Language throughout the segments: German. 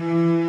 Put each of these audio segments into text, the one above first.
Mm-hmm.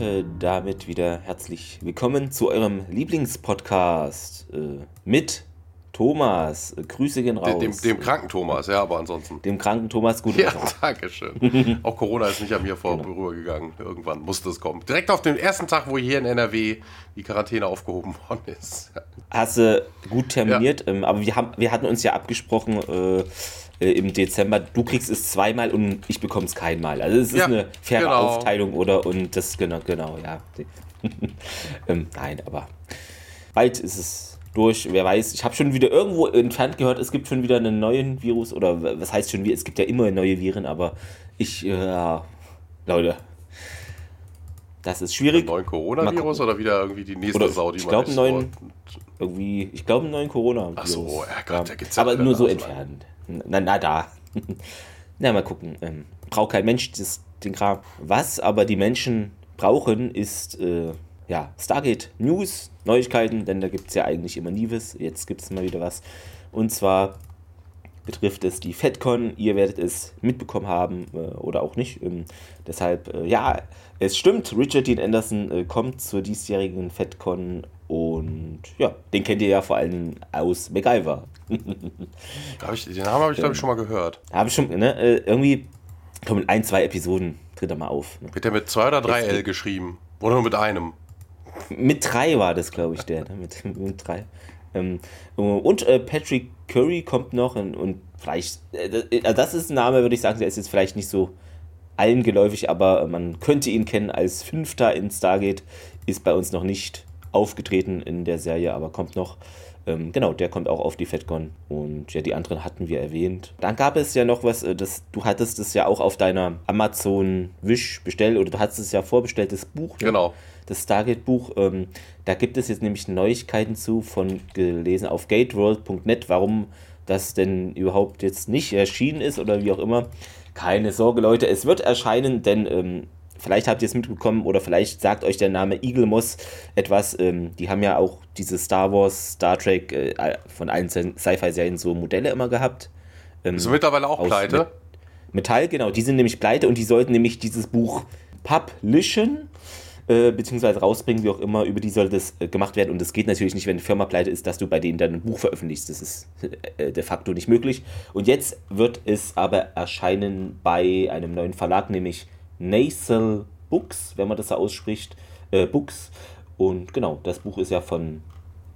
Leute, damit wieder herzlich willkommen zu eurem Lieblingspodcast äh, mit Thomas. Grüße gehen raus. Dem, dem, kranken Thomas, ja, aber ansonsten. Dem kranken Thomas, gut. Ja, danke schön. Auch Corona ist nicht an mir vorübergegangen. Genau. Irgendwann musste es kommen. Direkt auf den ersten Tag, wo hier in NRW die Quarantäne aufgehoben worden ist. Hast du gut terminiert, ja. ähm, aber wir, haben, wir hatten uns ja abgesprochen, äh, äh, im Dezember, du kriegst es zweimal und ich bekomme es keinmal. Also es ist ja, eine faire genau. Aufteilung, oder? Und das, genau, genau, ja. ähm, nein, aber bald ist es durch. Wer weiß, ich habe schon wieder irgendwo entfernt gehört, es gibt schon wieder einen neuen Virus oder was heißt schon, es gibt ja immer neue Viren, aber ich, ja, Leute, das ist schwierig. Einen neuen Coronavirus oder wieder irgendwie die nächste oder, Sau, die ich glaube einen neuen, irgendwie, ich glaube einen neuen Corona. -Virus. Ach so, ja Gott, der gibt's ja Aber nur so entfernt. Na, na da. na, mal gucken. Ähm, braucht kein Mensch das, den Kram. Was aber die Menschen brauchen, ist äh, ja, Stargate News, Neuigkeiten, denn da gibt es ja eigentlich immer nie was. Jetzt gibt es mal wieder was. Und zwar betrifft es die FedCon. Ihr werdet es mitbekommen haben äh, oder auch nicht. Ähm, deshalb, äh, ja, es stimmt, Richard Dean Anderson äh, kommt zur diesjährigen FedCon und ja, den kennt ihr ja vor allem aus MacGyver. ich, den Namen habe ich, glaube ich, schon mal gehört. Habe ich schon, ne? Äh, irgendwie kommen ein, zwei Episoden, tritt er mal auf. Ne? Wird der mit zwei oder drei L geschrieben? Oder nur mit einem? Mit drei war das, glaube ich, der. Ne? Mit, mit drei. Ähm, und äh, Patrick Curry kommt noch und, und vielleicht, äh, das ist ein Name, würde ich sagen, der ist jetzt vielleicht nicht so allen geläufig, aber man könnte ihn kennen als Fünfter in Stargate, ist bei uns noch nicht aufgetreten in der Serie, aber kommt noch. Ähm, genau, der kommt auch auf die FedCon und ja, die anderen hatten wir erwähnt. Dann gab es ja noch was, äh, das, du hattest es ja auch auf deiner Amazon Wish bestellt oder du hattest es ja vorbestellt, das Buch. Ne? Genau. Das Stargate-Buch. Ähm, da gibt es jetzt nämlich Neuigkeiten zu, von gelesen auf gateworld.net, warum das denn überhaupt jetzt nicht erschienen ist oder wie auch immer. Keine Sorge, Leute, es wird erscheinen, denn ähm, vielleicht habt ihr es mitbekommen oder vielleicht sagt euch der Name Eagle Moss etwas. Ähm, die haben ja auch diese Star Wars, Star Trek äh, von allen Sci-Fi-Serien so Modelle immer gehabt. Ähm, sind mittlerweile auch pleite? Metall, genau. Die sind nämlich pleite und die sollten nämlich dieses Buch publishen. Äh, beziehungsweise rausbringen, wie auch immer, über die soll das äh, gemacht werden. Und das geht natürlich nicht, wenn eine Firma pleite ist, dass du bei denen dann ein Buch veröffentlichst. Das ist äh, de facto nicht möglich. Und jetzt wird es aber erscheinen bei einem neuen Verlag, nämlich Nasal Books, wenn man das so ausspricht, äh, Books. Und genau, das Buch ist ja von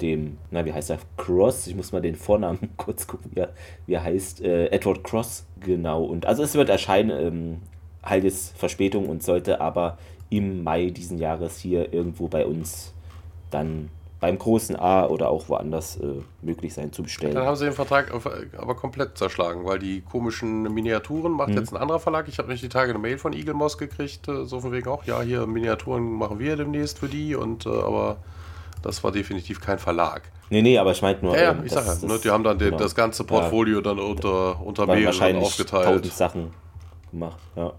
dem, na, wie heißt er? Cross. Ich muss mal den Vornamen kurz gucken, wie er, wie er heißt. Äh, Edward Cross, genau. Und also es wird erscheinen, ähm, halt jetzt Verspätung und sollte aber im Mai diesen Jahres hier irgendwo bei uns dann beim großen A oder auch woanders äh, möglich sein zu bestellen. Dann haben sie den Vertrag aber komplett zerschlagen, weil die komischen Miniaturen macht mhm. jetzt ein anderer Verlag. Ich habe nicht die Tage eine Mail von Eagle Moss gekriegt, äh, so von wegen auch, ja, hier Miniaturen machen wir demnächst für die und äh, aber das war definitiv kein Verlag. Nee, nee, aber ich meinte nur. Ja, ja ähm, ich sag ja, ne, die haben dann genau. das ganze Portfolio ja, dann unter, unter mehreren aufgeteilt. Tausend Sachen gemacht, ja.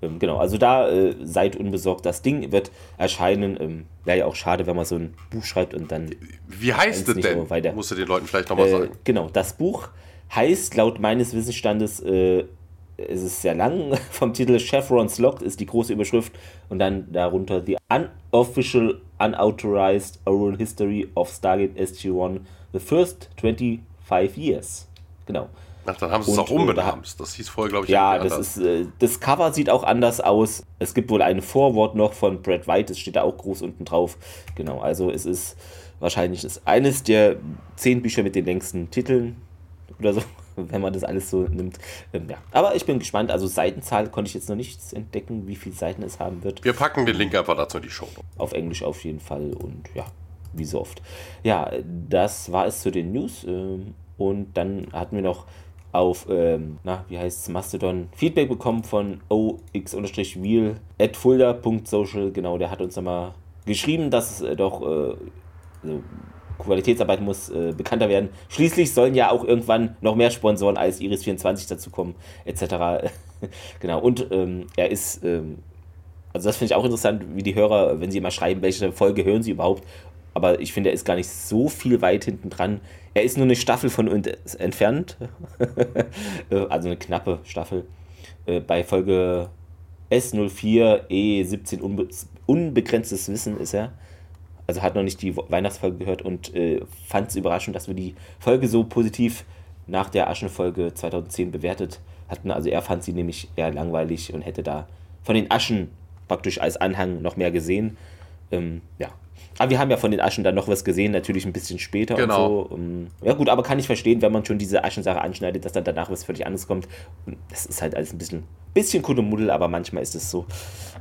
Ähm, genau, also da äh, seid unbesorgt. Das Ding wird erscheinen. Ähm, Wäre ja auch schade, wenn man so ein Buch schreibt und dann. Wie heißt es denn? Weiter. Musst du den Leuten vielleicht nochmal äh, sagen. Genau, das Buch heißt laut meines Wissensstandes, äh, es ist sehr lang, vom Titel Chevron's Locked ist die große Überschrift und dann darunter The Unofficial Unauthorized Oral History of Stargate SG-1 The First 25 Years. Genau. Ach, dann haben sie es auch umbenannt. Das hieß vorher, glaube ich, Ja, das ist äh, das Cover sieht auch anders aus. Es gibt wohl ein Vorwort noch von Brad White, das steht da auch groß unten drauf. Genau, also es ist wahrscheinlich ist eines der zehn Bücher mit den längsten Titeln oder so. wenn man das alles so nimmt. Ähm, ja. Aber ich bin gespannt. Also Seitenzahl konnte ich jetzt noch nichts entdecken, wie viele Seiten es haben wird. Wir packen den Link einfach dazu in die Show. Auf Englisch auf jeden Fall und ja, wie so oft. Ja, das war es zu den News. Ähm, und dann hatten wir noch auf, ähm, na, wie heißt es, Mastodon, Feedback bekommen von ox-wheel at fulda.social. Genau, der hat uns nochmal geschrieben, dass es äh, doch äh, Qualitätsarbeit muss äh, bekannter werden. Schließlich sollen ja auch irgendwann noch mehr Sponsoren als Iris24 dazukommen, etc. genau, und ähm, er ist, ähm, also das finde ich auch interessant, wie die Hörer, wenn sie immer schreiben, welche Folge hören sie überhaupt. Aber ich finde, er ist gar nicht so viel weit hinten dran. Er ist nur eine Staffel von uns entfernt. Äh, also eine knappe Staffel. Äh, bei Folge S04 E17 unbe unbegrenztes Wissen ist er also hat noch nicht die Weihnachtsfolge gehört und äh, fand es überraschend, dass wir die Folge so positiv nach der Aschenfolge 2010 bewertet hatten. Also er fand sie nämlich eher langweilig und hätte da von den Aschen praktisch als Anhang noch mehr gesehen. Ähm, ja. Aber wir haben ja von den Aschen dann noch was gesehen, natürlich ein bisschen später genau. und so. Ähm, ja gut, aber kann ich verstehen, wenn man schon diese Aschensache anschneidet, dass dann danach was völlig anderes kommt. Und das ist halt alles ein bisschen, bisschen Kuddelmuddel, aber manchmal ist es so.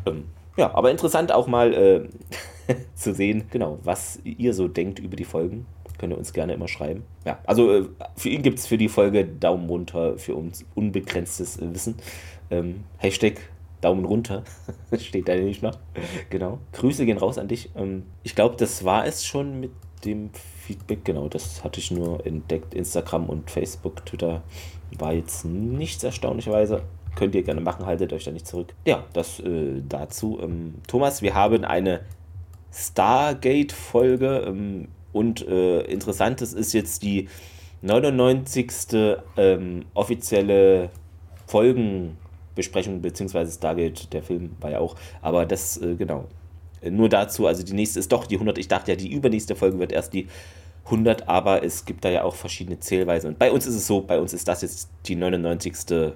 Ähm, ja, aber interessant auch mal äh, zu sehen, genau, was ihr so denkt über die Folgen. Könnt ihr uns gerne immer schreiben. Ja, also äh, für ihn gibt es für die Folge Daumen runter, für uns unbegrenztes Wissen. Ähm, Hashtag Daumen runter steht da nämlich noch. Genau. Grüße gehen raus an dich. Ähm, ich glaube, das war es schon mit dem Feedback. Genau, das hatte ich nur entdeckt. Instagram und Facebook, Twitter war jetzt nichts erstaunlicherweise könnt ihr gerne machen, haltet euch da nicht zurück. Ja, das äh, dazu. Ähm, Thomas, wir haben eine Stargate-Folge ähm, und äh, interessant, das ist jetzt die 99. Ähm, offizielle Folgenbesprechung, beziehungsweise Stargate, der Film war ja auch, aber das, äh, genau. Nur dazu, also die nächste ist doch die 100. Ich dachte ja, die übernächste Folge wird erst die 100, aber es gibt da ja auch verschiedene Zählweisen. Und bei uns ist es so, bei uns ist das jetzt die 99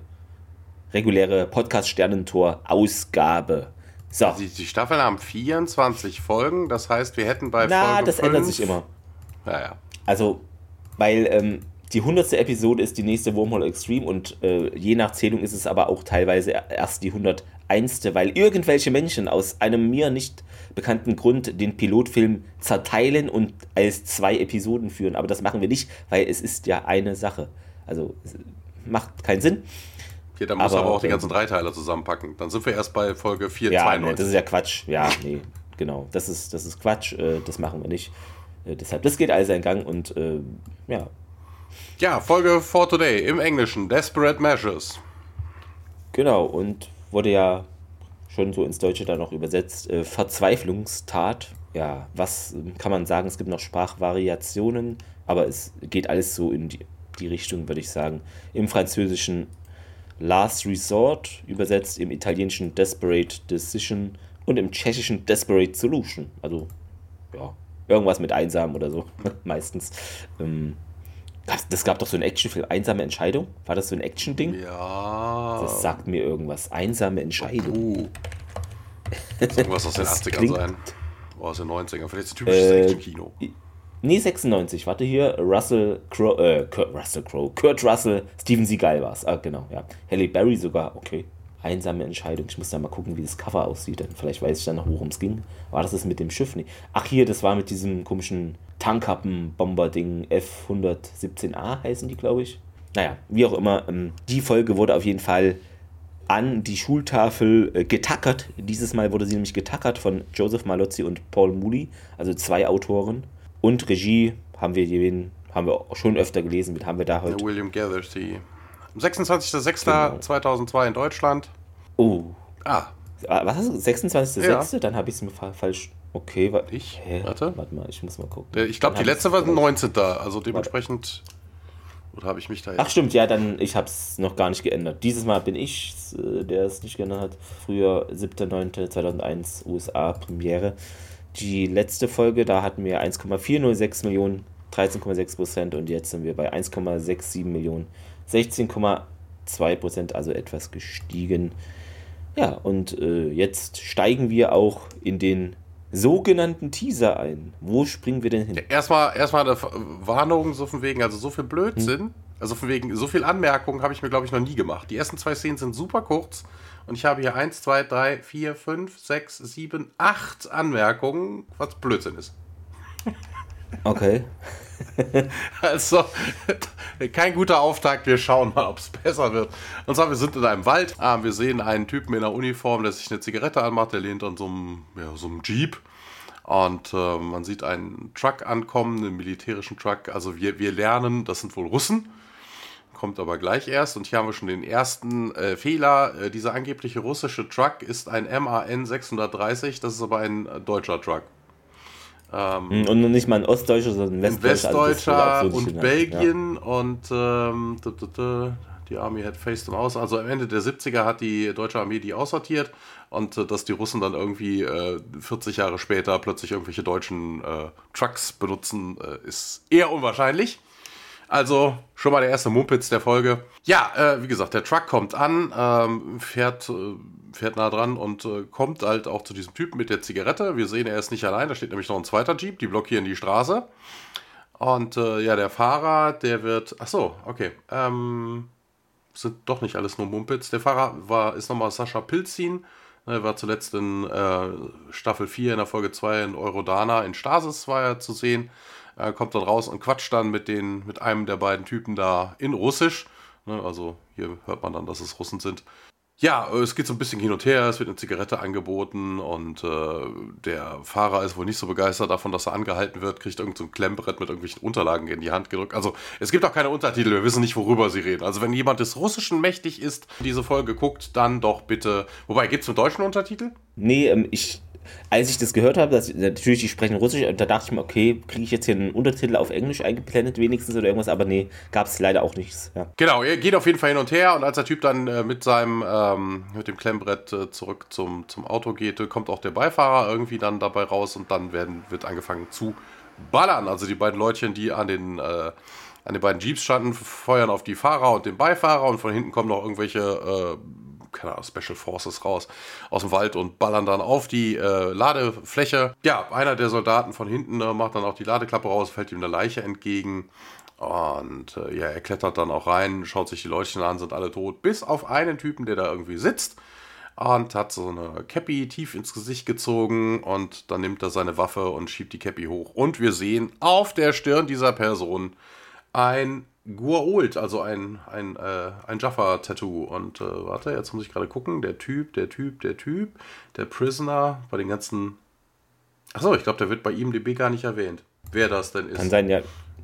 reguläre Podcast-Sternentor-Ausgabe. So. Die, die Staffeln haben 24 Folgen, das heißt, wir hätten bei Na, Folge das 5 ändert sich immer. Naja. Also, weil ähm, die 100. Episode ist die nächste Wormhole Extreme und äh, je nach Zählung ist es aber auch teilweise erst die 101. Weil irgendwelche Menschen aus einem mir nicht bekannten Grund den Pilotfilm zerteilen und als zwei Episoden führen. Aber das machen wir nicht, weil es ist ja eine Sache. Also macht keinen Sinn. Okay, dann muss aber, aber auch die ganzen drei Teile zusammenpacken. Dann sind wir erst bei Folge 492. Ja, nee, das ist ja Quatsch. Ja, nee, genau. Das ist, das ist Quatsch. Äh, das machen wir nicht. Äh, deshalb, das geht alles in Gang und äh, ja. Ja, Folge for Today im Englischen. Desperate Measures. Genau, und wurde ja schon so ins Deutsche dann noch übersetzt. Äh, Verzweiflungstat. Ja, was ähm, kann man sagen? Es gibt noch Sprachvariationen, aber es geht alles so in die, die Richtung, würde ich sagen. Im Französischen Last Resort, übersetzt im italienischen Desperate Decision und im tschechischen Desperate Solution. Also, ja, irgendwas mit einsam oder so, meistens. Ähm, das, das, gab doch so einen Actionfilm, Einsame Entscheidung? War das so ein Action-Ding? Ja. Das sagt mir irgendwas. Einsame Entscheidung. Uh. Irgendwas aus den 80ern sein. Oder aus den 90ern. Vielleicht ist ein typisches äh, Action-Kino. Nee, 96. Warte hier. Russell Crowe, äh, Kurt Russell Crowe. Kurt Russell, Steven Seagal war es. Ah, genau, ja. Halle Berry sogar, okay. Einsame Entscheidung. Ich muss da mal gucken, wie das Cover aussieht. Vielleicht weiß ich dann noch, worum es ging. War das das mit dem Schiff? Nee. Ach, hier, das war mit diesem komischen Tankkappen-Bomber-Ding. F-117A heißen die, glaube ich. Naja, wie auch immer. Ähm, die Folge wurde auf jeden Fall an die Schultafel äh, getackert. Dieses Mal wurde sie nämlich getackert von Joseph Malozzi und Paul Moody, also zwei Autoren. Und Regie haben wir den, haben wir schon öfter gelesen, mit haben wir da heute. William Gatherty. 26.06.2002 genau. in Deutschland. Oh. Ah. ah was hast du? 26.06.? Ja. Dann habe ich es mir falsch. Okay, warte. Ich? Hä? Warte. Warte mal, ich muss mal gucken. Ich glaube, die letzte war 19. Also dementsprechend. Oder habe ich mich da jetzt. Ach, stimmt, ja, dann, ich habe es noch gar nicht geändert. Dieses Mal bin ich, äh, der es nicht geändert hat. Früher 7.9.2001 USA Premiere. Die letzte Folge, da hatten wir 1,406 Millionen, 13,6 Prozent und jetzt sind wir bei 1,67 Millionen, 16,2 Prozent, also etwas gestiegen. Ja, und äh, jetzt steigen wir auch in den sogenannten Teaser ein. Wo springen wir denn hin? Erstmal, erstmal eine Warnung so von wegen, also so viel Blödsinn. Hm. Also von wegen, so viel Anmerkungen habe ich mir, glaube ich, noch nie gemacht. Die ersten zwei Szenen sind super kurz und ich habe hier 1, 2, 3, 4, 5, 6, 7, 8 Anmerkungen, was Blödsinn ist. Okay. also, kein guter Auftakt. Wir schauen mal, ob es besser wird. Und zwar, wir sind in einem Wald. Ah, wir sehen einen Typen in einer Uniform, der sich eine Zigarette anmacht. Der lehnt an so einem, ja, so einem Jeep. Und äh, man sieht einen Truck ankommen, einen militärischen Truck. Also wir, wir lernen, das sind wohl Russen. Kommt aber gleich erst. Und hier haben wir schon den ersten äh, Fehler. Äh, dieser angebliche russische Truck ist ein MAN 630. Das ist aber ein äh, deutscher Truck. Ähm, und nicht mal ein Ostdeutscher, sondern ein Westdeutscher. Westdeutscher also und Belgien ja. und ähm, die Army had faced them aus. Also am Ende der 70er hat die deutsche Armee die aussortiert und äh, dass die Russen dann irgendwie äh, 40 Jahre später plötzlich irgendwelche deutschen äh, Trucks benutzen, äh, ist eher unwahrscheinlich. Also schon mal der erste Mumpitz der Folge. Ja, äh, wie gesagt, der Truck kommt an, ähm, fährt, äh, fährt nah dran und äh, kommt halt auch zu diesem Typen mit der Zigarette. Wir sehen, er ist nicht allein, da steht nämlich noch ein zweiter Jeep, die blockieren die Straße. Und äh, ja, der Fahrer, der wird. Ach so, okay. Ähm, sind doch nicht alles nur Mumpitz. Der Fahrer war, ist nochmal Sascha Pilzin. Er war zuletzt in äh, Staffel 4 in der Folge 2 in Eurodana in Stasis war er zu sehen. Er kommt dann raus und quatscht dann mit, den, mit einem der beiden Typen da in Russisch. Ne, also hier hört man dann, dass es Russen sind. Ja, es geht so ein bisschen hin und her, es wird eine Zigarette angeboten und äh, der Fahrer ist wohl nicht so begeistert davon, dass er angehalten wird, kriegt irgend so ein Klemmbrett mit irgendwelchen Unterlagen in die Hand gedrückt. Also es gibt auch keine Untertitel, wir wissen nicht, worüber sie reden. Also wenn jemand des Russischen mächtig ist, diese Folge guckt, dann doch bitte. Wobei, gibt es einen deutschen Untertitel? Nee, ähm, ich als ich das gehört habe, dass natürlich die sprechen Russisch, da dachte ich mir, okay, kriege ich jetzt hier einen Untertitel auf Englisch eingeblendet wenigstens oder irgendwas, aber nee, gab es leider auch nichts. Ja. Genau, er geht auf jeden Fall hin und her und als der Typ dann äh, mit seinem, ähm, mit dem Klemmbrett äh, zurück zum, zum Auto geht, kommt auch der Beifahrer irgendwie dann dabei raus und dann werden, wird angefangen zu ballern. Also die beiden Leutchen, die an den, äh, an den beiden Jeeps standen, feuern auf die Fahrer und den Beifahrer und von hinten kommen noch irgendwelche äh, keine Ahnung, Special Forces raus aus dem Wald und ballern dann auf die äh, Ladefläche. Ja, einer der Soldaten von hinten äh, macht dann auch die Ladeklappe raus, fällt ihm eine Leiche entgegen. Und äh, ja, er klettert dann auch rein, schaut sich die Leuchten an, sind alle tot, bis auf einen Typen, der da irgendwie sitzt und hat so eine Cappy tief ins Gesicht gezogen und dann nimmt er seine Waffe und schiebt die Cappy hoch. Und wir sehen auf der Stirn dieser Person ein Guault, also ein, ein, äh, ein Jaffa-Tattoo. Und äh, warte, jetzt muss ich gerade gucken. Der Typ, der Typ, der Typ, der Prisoner, bei den ganzen. Achso, ich glaube, der wird bei ihm DB gar nicht erwähnt. Wer das denn ist. Kann sein, ja.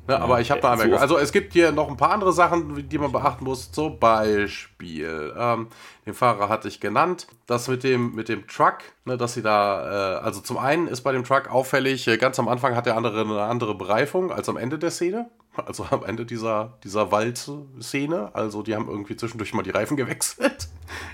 Ja, aber ich habe da so Also es gibt hier noch ein paar andere Sachen, die man beachten muss. Zum Beispiel, ähm, den Fahrer hatte ich genannt. Das mit dem, mit dem Truck, ne, dass sie da, äh, also zum einen ist bei dem Truck auffällig, äh, ganz am Anfang hat der andere eine andere Bereifung als am Ende der Szene also am Ende dieser, dieser Waldszene. Also die haben irgendwie zwischendurch mal die Reifen gewechselt.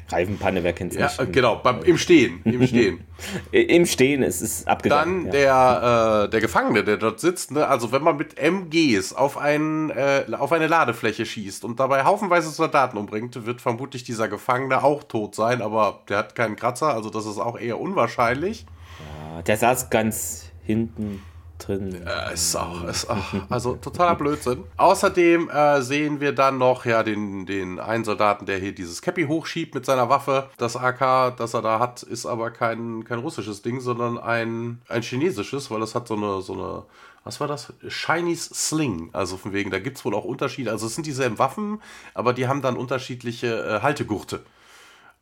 Reifenpanne, wer kennt es ja, nicht? Genau, beim, im Stehen. Im Stehen. Im Stehen ist es abgegangen. Dann ja. der, äh, der Gefangene, der dort sitzt. Ne? Also wenn man mit MGs auf, ein, äh, auf eine Ladefläche schießt und dabei haufenweise Soldaten umbringt, wird vermutlich dieser Gefangene auch tot sein. Aber der hat keinen Kratzer, also das ist auch eher unwahrscheinlich. Ja, der saß ganz hinten drin. Ja, ist auch, ist auch also totaler Blödsinn. Außerdem äh, sehen wir dann noch ja den, den einen Soldaten, der hier dieses Cappy hochschiebt mit seiner Waffe. Das AK, das er da hat, ist aber kein, kein russisches Ding, sondern ein, ein chinesisches, weil das hat so eine, so eine was war das? Chinese Sling. Also von wegen, da gibt es wohl auch Unterschiede. Also es sind dieselben Waffen, aber die haben dann unterschiedliche äh, Haltegurte.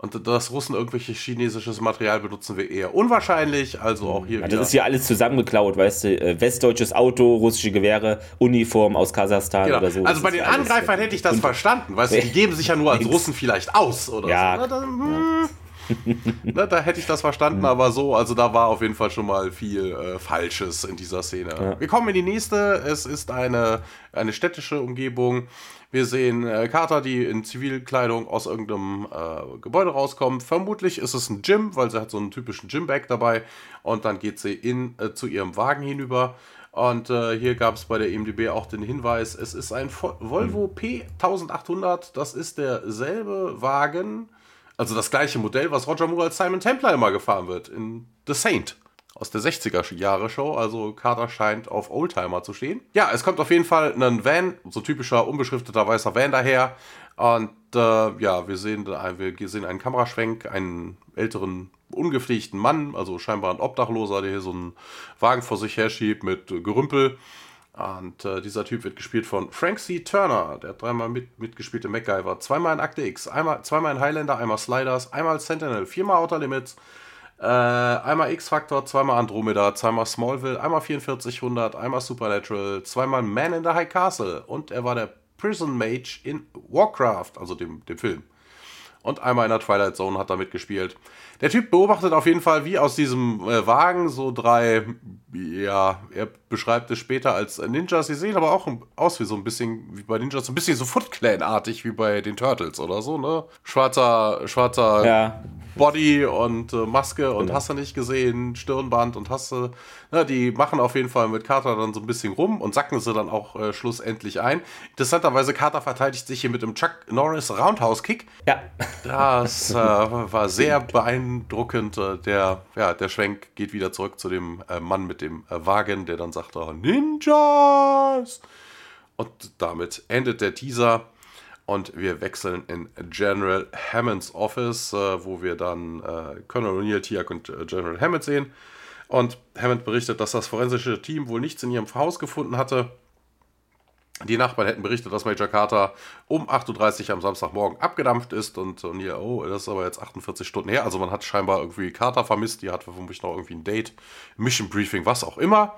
Und dass Russen irgendwelches chinesisches Material benutzen wir eher unwahrscheinlich. Also auch hier. Ja, das ist hier alles zusammengeklaut, weißt du? Äh, westdeutsches Auto, russische Gewehre, Uniform aus Kasachstan genau. oder so. Also bei den Angreifern hätte ich das verstanden, weißt du? Die geben sich ja nur als Russen vielleicht aus oder ja. so. Na, dann, hm. Na, da hätte ich das verstanden, mhm. aber so, also da war auf jeden Fall schon mal viel äh, Falsches in dieser Szene. Ja. Wir kommen in die nächste. Es ist eine, eine städtische Umgebung. Wir sehen äh, Carter, die in Zivilkleidung aus irgendeinem äh, Gebäude rauskommt. Vermutlich ist es ein Gym, weil sie hat so einen typischen Gym-Bag dabei. Und dann geht sie in, äh, zu ihrem Wagen hinüber. Und äh, hier gab es bei der EMDB auch den Hinweis, es ist ein Volvo P1800. Das ist derselbe Wagen, also das gleiche Modell, was Roger Moore als Simon Templar immer gefahren wird, in The Saint. Aus der 60er-Jahre-Show. Also Carter scheint auf Oldtimer zu stehen. Ja, es kommt auf jeden Fall ein Van, so typischer unbeschrifteter weißer Van daher. Und äh, ja, wir sehen, wir sehen einen Kameraschwenk, einen älteren, ungepflegten Mann, also scheinbar ein Obdachloser, der hier so einen Wagen vor sich herschiebt mit Gerümpel. Und äh, dieser Typ wird gespielt von Frank C. Turner, der hat dreimal mit, mitgespielt in MacGyver, zweimal in Akte X, einmal, zweimal in Highlander, einmal Sliders, einmal Sentinel, viermal Outer Limits, äh, einmal X-Factor, zweimal Andromeda, zweimal Smallville, einmal 4400, einmal Supernatural, zweimal Man in the High Castle und er war der Prison Mage in Warcraft, also dem, dem Film. Und einmal in der Twilight Zone hat er mitgespielt. Der Typ beobachtet auf jeden Fall, wie aus diesem äh, Wagen so drei, ja, er beschreibt es später als Ninjas. Sie sehen aber auch aus wie so ein bisschen, wie bei Ninjas, so ein bisschen so Foot Clan-artig wie bei den Turtles oder so, ne? Schwarzer, schwarzer ja. Body und äh, Maske und Genau. hast du nicht gesehen, Stirnband und hast du, ne, die machen auf jeden Fall mit Carter dann so ein bisschen rum und sacken sie dann auch äh, schlussendlich ein. Interessanterweise, Carter verteidigt sich hier mit dem Chuck Norris Roundhouse-Kick. Ja, Das äh, war sehr beeindruckend. Äh, Der, ja, der Schwenk geht wieder zurück zu dem äh, Mann mit dem äh, Wagen, der dann sagt, oh, Ninjas! Und damit endet der Teaser und wir wechseln in General Hammonds Office, wo wir dann Colonel O'Neill, Tiak und General Hammond sehen. Und Hammond berichtet, dass das forensische Team wohl nichts in ihrem Haus gefunden hatte. Die Nachbarn hätten berichtet, dass Major Carter um 8.30 Uhr am Samstagmorgen abgedampft ist und O'Neill, oh, das ist aber jetzt 48 Stunden her. Also man hat scheinbar irgendwie Carter vermisst, die hat vermutlich noch irgendwie ein Date, Mission Briefing, was auch immer.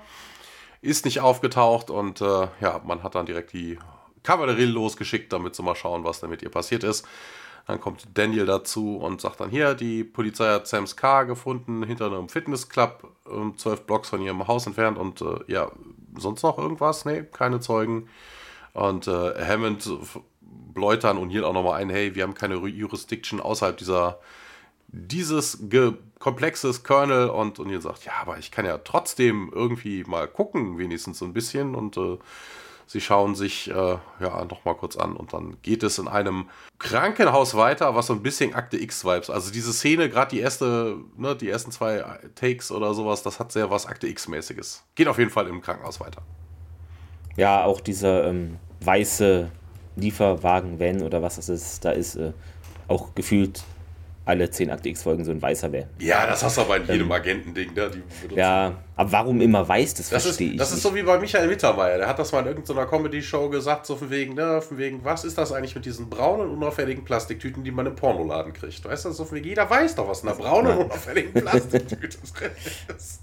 Ist nicht aufgetaucht und äh, ja, man hat dann direkt die Kavallerie losgeschickt, damit sie mal schauen, was da mit ihr passiert ist. Dann kommt Daniel dazu und sagt dann hier, die Polizei hat Sam's Car gefunden hinter einem Fitnessclub, ähm, zwölf Blocks von ihrem Haus entfernt und äh, ja, sonst noch irgendwas? Nee, keine Zeugen. Und äh, Hammond bläut dann und hier auch nochmal ein, hey, wir haben keine Jurisdiction außerhalb dieser dieses komplexes Kernel und ihr sagt, ja, aber ich kann ja trotzdem irgendwie mal gucken, wenigstens so ein bisschen und äh, sie schauen sich äh, ja noch mal kurz an und dann geht es in einem Krankenhaus weiter, was so ein bisschen Akte X-Vibes, also diese Szene, gerade die erste, ne, die ersten zwei Takes oder sowas, das hat sehr was Akte X-mäßiges. Geht auf jeden Fall im Krankenhaus weiter. ja, auch dieser ähm, weiße Lieferwagen-Van oder was das ist, da ist äh, auch gefühlt alle 10 Akte X-Folgen so ein weißer Van. Ja, das hast du aber in jedem Agentending, ne? Ja, aber warum immer weiß, das, Das ist, verstehe ich das ist nicht. so wie bei Michael Mittermeier. Der hat das mal in irgendeiner Comedy-Show gesagt, so von wegen, ne, von wegen, was ist das eigentlich mit diesen braunen, unauffälligen Plastiktüten, die man im Pornoladen kriegt? Weißt du, so von wegen, jeder weiß doch, was in einer braunen, unauffälligen Plastiktüte ist.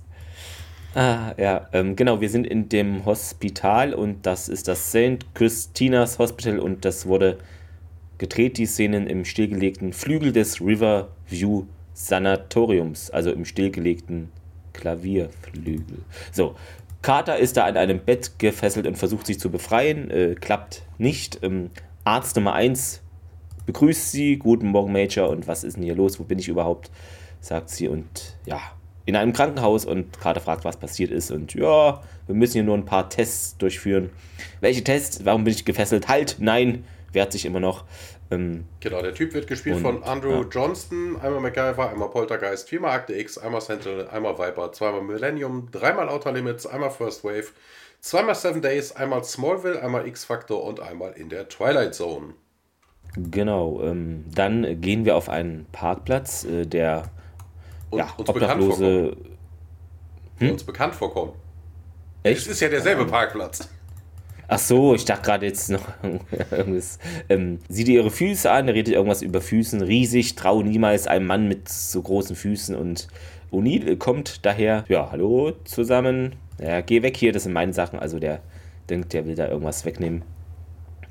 Ah, ja, ähm, genau, wir sind in dem Hospital und das ist das St. Christina's Hospital und das wurde gedreht, die Szenen im stillgelegten Flügel des Riverview Sanatoriums, also im stillgelegten Klavierflügel. So, Carter ist da an einem Bett gefesselt und versucht sich zu befreien, äh, klappt nicht. Ähm, Arzt Nummer 1 begrüßt sie, guten Morgen Major und was ist denn hier los, wo bin ich überhaupt, sagt sie und ja, in einem Krankenhaus und Carter fragt, was passiert ist und ja, wir müssen hier nur ein paar Tests durchführen. Welche Tests? Warum bin ich gefesselt? Halt, nein, wehrt sich immer noch. Ähm, Genau, der Typ wird gespielt Und, von Andrew ja. Johnston, einmal MacGyver, einmal Poltergeist, viermal Akte X, einmal Sentinel, einmal Viper, zweimal Millennium, dreimal Outer Limits, einmal First Wave, zweimal Seven Days, einmal Smallville, einmal X-Factor und einmal in der Twilight Zone. genau, ähm, dann gehen wir auf einen Parkplatz, äh, der Und ja, uns bekannt. Obdachlose. Die uns bekannt vorkommt. Es Echt? ist ja derselbe Parkplatz. Ach so, ich dachte gerade jetzt noch irgendwas. Ähm, sieh dir ihre Füße an, redet irgendwas über Füßen. Riesig, trau niemals einem Mann mit so großen Füßen. Und O'Neill kommt daher, ja, hallo zusammen. Ja, geh weg hier, das sind meine Sachen. Also der denkt, der will da irgendwas wegnehmen.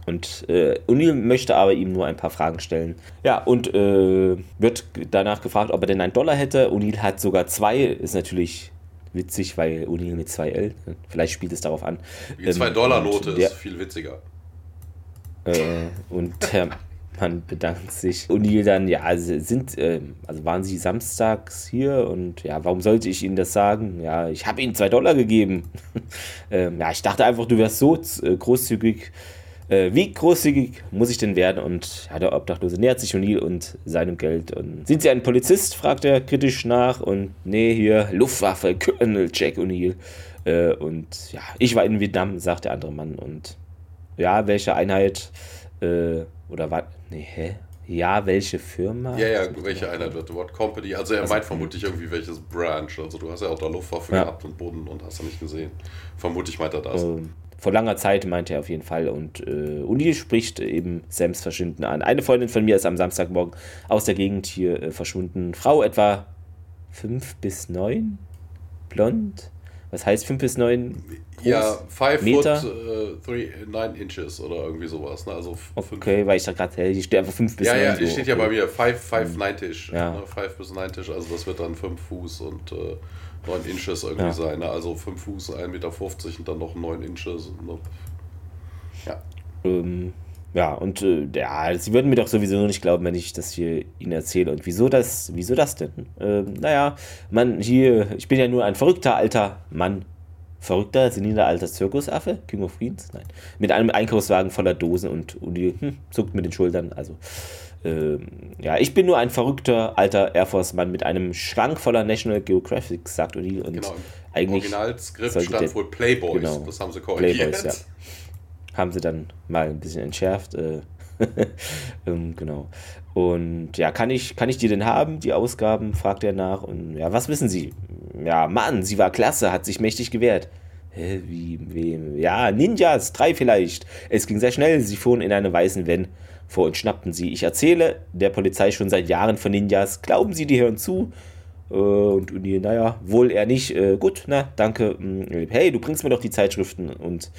Und äh, O'Neill möchte aber ihm nur ein paar Fragen stellen. Ja, und äh, wird danach gefragt, ob er denn einen Dollar hätte. O'Neill hat sogar zwei. Ist natürlich witzig, weil O'Neill mit zwei L. Vielleicht spielt es darauf an. Die 2-Dollar-Note Ähm, der- ist viel witziger. äh, und der Mann bedankt sich. O'Neill dann, ja, also sind, ähm, also waren Sie samstags hier und ja, warum sollte ich Ihnen das sagen? Ja, ich habe Ihnen zwei Dollar gegeben. ähm, ja, ich dachte einfach, du wärst so äh, großzügig, äh, wie großzügig muss ich denn werden? Und ja, der Obdachlose nähert sich O'Neill und seinem Geld. Und sind Sie ein Polizist? fragt er kritisch nach. Und nee, hier, Luftwaffe, Colonel Jack O'Neill. Äh, und ja, ich war in Vietnam, sagt der andere Mann. Und ja, welche Einheit äh, oder was? Nee, hä? Ja, welche Firma? Ja, ja, welche Einheit wird What Company? Also er also, meint vermutlich irgendwie welches Branch. Also du hast ja auch da Luftwaffe ja. gehabt und Boden und hast du nicht gesehen. Vermutlich meint er das. Ähm, vor langer Zeit meinte er auf jeden Fall. Und äh, Uni spricht eben Sams Verschwinden an. Eine Freundin von mir ist am Samstagmorgen aus der Gegend hier äh, verschwunden. Frau etwa fünf bis neun, blond. Was heißt 5 bis 9? Ja, 5 Meter? Foot, 9 uh, Inches oder irgendwie sowas. Ne? Also okay, weil ich da gerade, hier steht einfach 5 bis ja, 9. Ja, ja, so. steht ja bei mir 5, 5, 9 Tisch. Ja. Ne? 5 bis 9 Tisch, also das wird dann 5 Fuß und äh, 9 Inches irgendwie ja. sein. Ne? Also 5 Fuß, 1,50 Meter und dann noch 9 Inches. Ne? Ja. Ähm, ja, und äh, ja, sie würden mir doch sowieso nicht glauben, wenn ich das hier ihnen erzähle. Und wieso das, wieso das denn? Ähm, naja, man, hier, ich bin ja nur ein verrückter alter Mann. Verrückter, seniler alter Zirkusaffe, King of Queens? Nein. Mit einem Einkaufswagen voller Dosen und Uni hm, zuckt mit den Schultern. Also, ja, ich bin nur ein verrückter alter Air Force-Mann mit einem Schrank voller National Geographic, sagt O'Neill. Und genau, eigentlich. Originalskript stand wohl Playboys, genau, das haben sie korrigiert. Playboys, ja haben sie dann mal ein bisschen entschärft. Äh, ähm, genau. Und ja, kann ich, kann ich die denn haben, die Ausgaben? fragt er nach. Und ja, was wissen Sie? Ja, Mann, sie war klasse, hat sich mächtig gewehrt. Hä, wie, wem? Ja, Ninjas, drei vielleicht. Es ging sehr schnell, sie fuhren in einem weißen Van vor und schnappten sie. Ich erzähle der Polizei schon seit Jahren von Ninjas. Glauben Sie, die hören zu? Äh, und, die, naja, wohl eher nicht. Äh, gut, na, danke. Hm, hey, du bringst mir doch die Zeitschriften. Und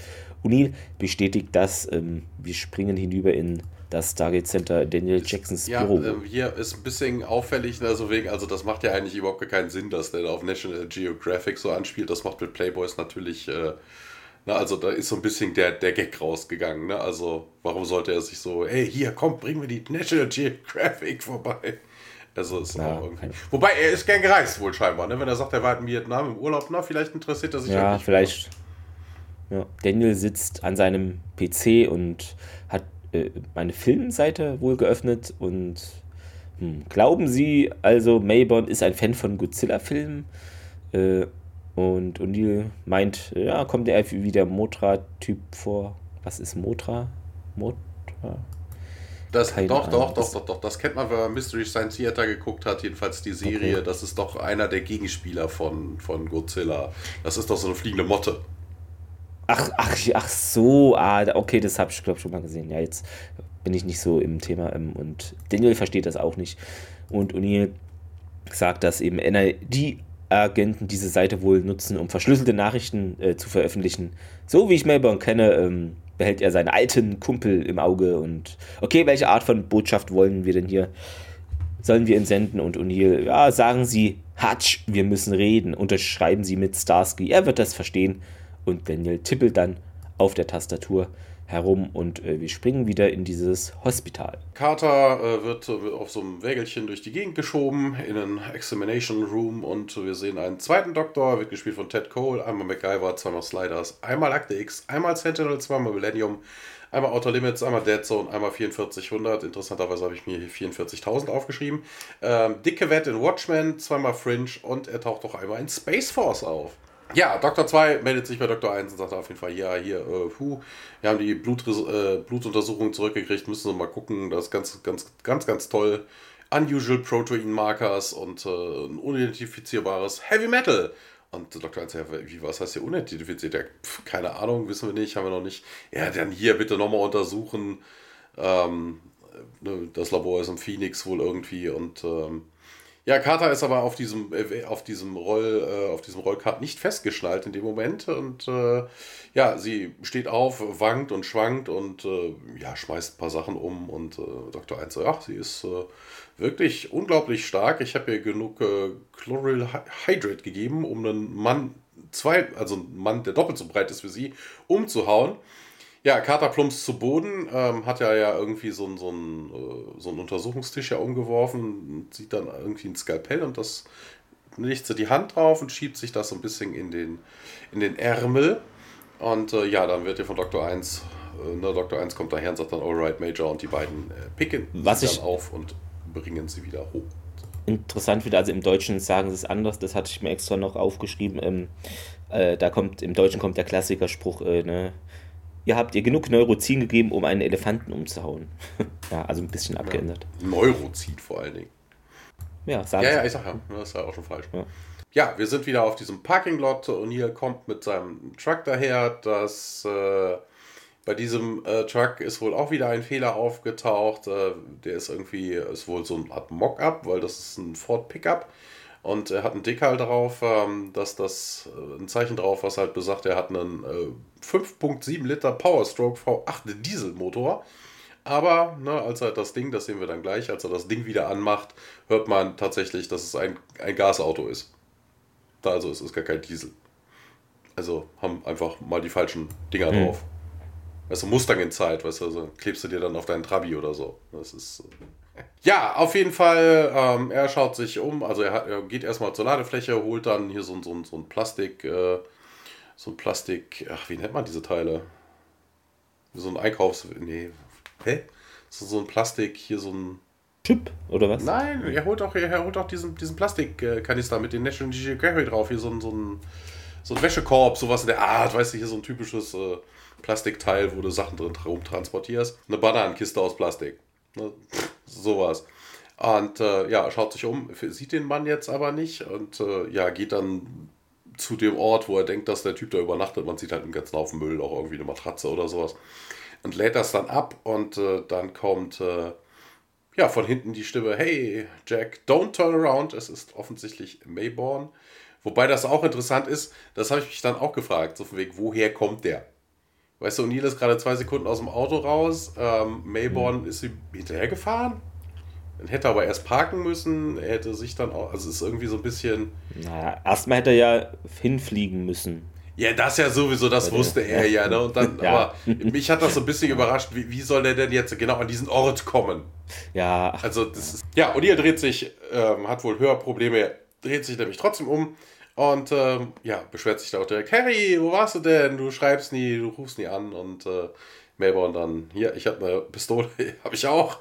O'Neill bestätigt das. Ähm, wir springen hinüber in das Stargate Center Daniel Jacksons ja, Büro. Ja, äh, hier ist ein bisschen auffällig, also wegen, also das macht ja eigentlich überhaupt keinen Sinn, dass der auf National Geographic so anspielt. Das macht mit Playboys natürlich, äh, na, also da ist so ein bisschen der, der Gag rausgegangen. Ne? Also warum sollte er sich so, hey, hier, komm, bring mir die National Geographic vorbei. Also ist ja, auch irgendwie. Wobei er ist gern gereist wohl scheinbar, ne? Wenn er sagt, er war in Vietnam im Urlaub, na, vielleicht interessiert er sich ja. Ja, vielleicht. Ja. Daniel sitzt an seinem PC und hat äh, eine Filmseite wohl geöffnet und hm, glauben Sie also, Mayborn ist ein Fan von Godzilla-Filmen? Äh, und O'Neill meint, ja, kommt er wie der Motra-Typ vor. Was ist Motra? Motra? Das, doch, doch, doch, doch, doch. Das kennt man, wenn man Mystery Science Theater geguckt hat, jedenfalls die Serie. Okay. Das ist doch einer der Gegenspieler von, von Godzilla. Das ist doch so eine fliegende Motte. Ach, ach, ach so, ah, okay, das habe ich, glaube ich, schon mal gesehen. Ja, jetzt bin ich nicht so im Thema ähm, und Daniel versteht das auch nicht. Und O'Neill sagt, dass eben NID-Agenten diese Seite wohl nutzen, um verschlüsselte Nachrichten äh, zu veröffentlichen. So wie ich Melbourne kenne, ähm, behält er seinen alten Kumpel im Auge und okay, welche Art von Botschaft wollen wir denn hier? Sollen wir ihn senden? Und O'Neill, ja, sagen Sie, Hutch, wir müssen reden. Unterschreiben Sie mit Starsky, er wird das verstehen. Und Daniel tippelt dann auf der Tastatur herum und äh, wir springen wieder in dieses Hospital. Carter äh, wird, wird, auf so einem Wägelchen durch die Gegend geschoben in einen Examination Room und wir sehen einen zweiten Doktor, wird gespielt von Ted Cole, einmal MacGyver, zweimal Sliders, einmal Akte X, einmal Sentinel, zweimal Millennium, einmal Outer Limits, einmal Dead Zone, einmal 4400. Interessanterweise habe ich mir hier 44.000 aufgeschrieben. Ähm, Dicke Wett in Watchmen, zweimal Fringe und er taucht auch einmal in Space Force auf. Ja, Dr. 2 meldet sich bei Dr. 1 und sagt auf jeden Fall, ja, hier, äh, puh, wir haben die Blut, äh, Blutuntersuchung zurückgekriegt, müssen wir mal gucken, das ist ganz, ganz, ganz, ganz toll. Unusual Protein Markers und äh, ein unidentifizierbares Heavy Metal. Und Dr. 1 sagt, wie, was heißt hier unidentifiziert? Ja, pf, keine Ahnung, wissen wir nicht, haben wir noch nicht. Ja, dann hier bitte nochmal untersuchen. Ähm, ne, das Labor ist im Phoenix wohl irgendwie und ähm, ja, Carter ist aber auf diesem, äh, auf diesem Roll, äh, auf diesem Rollkart nicht festgeschnallt in dem Moment. Und äh, ja, sie steht auf, wankt und schwankt und äh, ja, schmeißt ein paar Sachen um. Und äh, Dr. 1 so, ja, sie ist äh, wirklich unglaublich stark. Ich habe ihr genug Chloryl Hydrate gegeben, um einen Mann, zwei, also einen Mann, der doppelt so breit ist wie sie, umzuhauen. Ja, Carter plumpst zu Boden, ähm, hat ja, ja irgendwie so, so, einen, äh, so einen Untersuchungstisch ja umgeworfen, sieht dann irgendwie ein Skalpell und das legt sie die Hand drauf und schiebt sich das so ein bisschen in den, in den Ärmel. Und äh, ja, dann wird ihr von Dr. 1 äh, ne, Dr. 1 kommt daher und sagt dann, alright, Major, und die beiden äh, picken Was sie dann auf und bringen sie wieder hoch. interessant wieder, also im Deutschen sagen sie es anders, das hatte ich mir extra noch aufgeschrieben. Ähm, äh, da kommt, im Deutschen kommt der Klassikerspruch, äh, ne, ihr habt ihr genug Neurozin gegeben, um einen Elefanten umzuhauen. ja, also ein bisschen abgeändert. Neurozid vor allen Dingen. Ja, sagen Ja, ja, ich sag ja, das ist ja auch schon falsch. Ja. Ja, wir sind wieder auf diesem Parking-Lot. O'Neill kommt mit seinem Truck daher. Das, äh, bei diesem äh, Truck ist wohl auch wieder ein Fehler aufgetaucht. Äh, der ist irgendwie, ist wohl so ein Art Mock-up, weil das ist ein Ford Pickup. Und er hat einen Deckel drauf, ähm, dass das äh, ein Zeichen drauf, was halt besagt, er hat einen äh, 5.7 Liter Powerstroke V8 Dieselmotor. Aber ne, als er das Ding, das sehen wir dann gleich, als er das Ding wieder anmacht, hört man tatsächlich, dass es ein, ein Gasauto ist. Da also es ist gar kein Diesel. Also haben einfach mal die falschen Dinger Mhm. drauf. Weißt du, Mustang in Zeit, weißt du, also klebst du dir dann auf deinen Trabi oder so. Das ist. äh, Ja, auf jeden Fall, ähm, er schaut sich um, also er, hat, er geht erstmal zur Ladefläche, holt dann hier so, ein- so, so ein Plastik, äh, so ein Plastik, ach, wie nennt man diese Teile? So ein Einkaufs... Nee, hä? So, so ein Plastik, hier so ein... Chip, oder was? Nein, er holt auch, er holt auch diesen, diesen Plastikkanister mit den National Geographic drauf. Hier so ein, so ein, so ein Wäschekorb, sowas in der Art. Weißt du, hier so ein typisches äh, Plastikteil, wo du Sachen drin rumtransportierst. Eine Bananenkiste aus Plastik. Ne? Sowas. Und äh, ja, schaut sich um, sieht den Mann jetzt aber nicht und äh, ja, geht dann zu dem Ort, wo er denkt, dass der Typ da übernachtet. Man sieht halt einen ganzen Haufen Müll, auch irgendwie eine Matratze oder sowas. Und lädt das dann ab und äh, dann kommt äh, ja, von hinten die Stimme, hey Jack, don't turn around. Es ist offensichtlich Mayborn. Wobei das auch interessant ist, das habe ich mich dann auch gefragt, so von wegen, woher kommt der? Weißt du, O'Neill ist gerade zwei Sekunden aus dem Auto raus, ähm, Mayborn ist ihm hinterhergefahren. Dann hätte er aber erst parken müssen, er hätte sich dann auch, also es ist irgendwie so ein bisschen, Na, erstmal hätte er ja hinfliegen müssen. ja, das ja sowieso, das Ja, wusste er ja, ne? Und dann, Ja. aber mich hat das so ein bisschen überrascht, wie, wie soll der denn jetzt genau an diesen Ort kommen? Ja, Also das ist. Ja, und ihr dreht sich, ähm, hat wohl Hörprobleme, dreht sich nämlich trotzdem um und ähm, ja, beschwert sich da auch direkt, Harry, wo warst du denn? Du schreibst nie, du rufst nie an und äh, Melbourne dann, hier, ich habe eine Pistole, habe ich auch.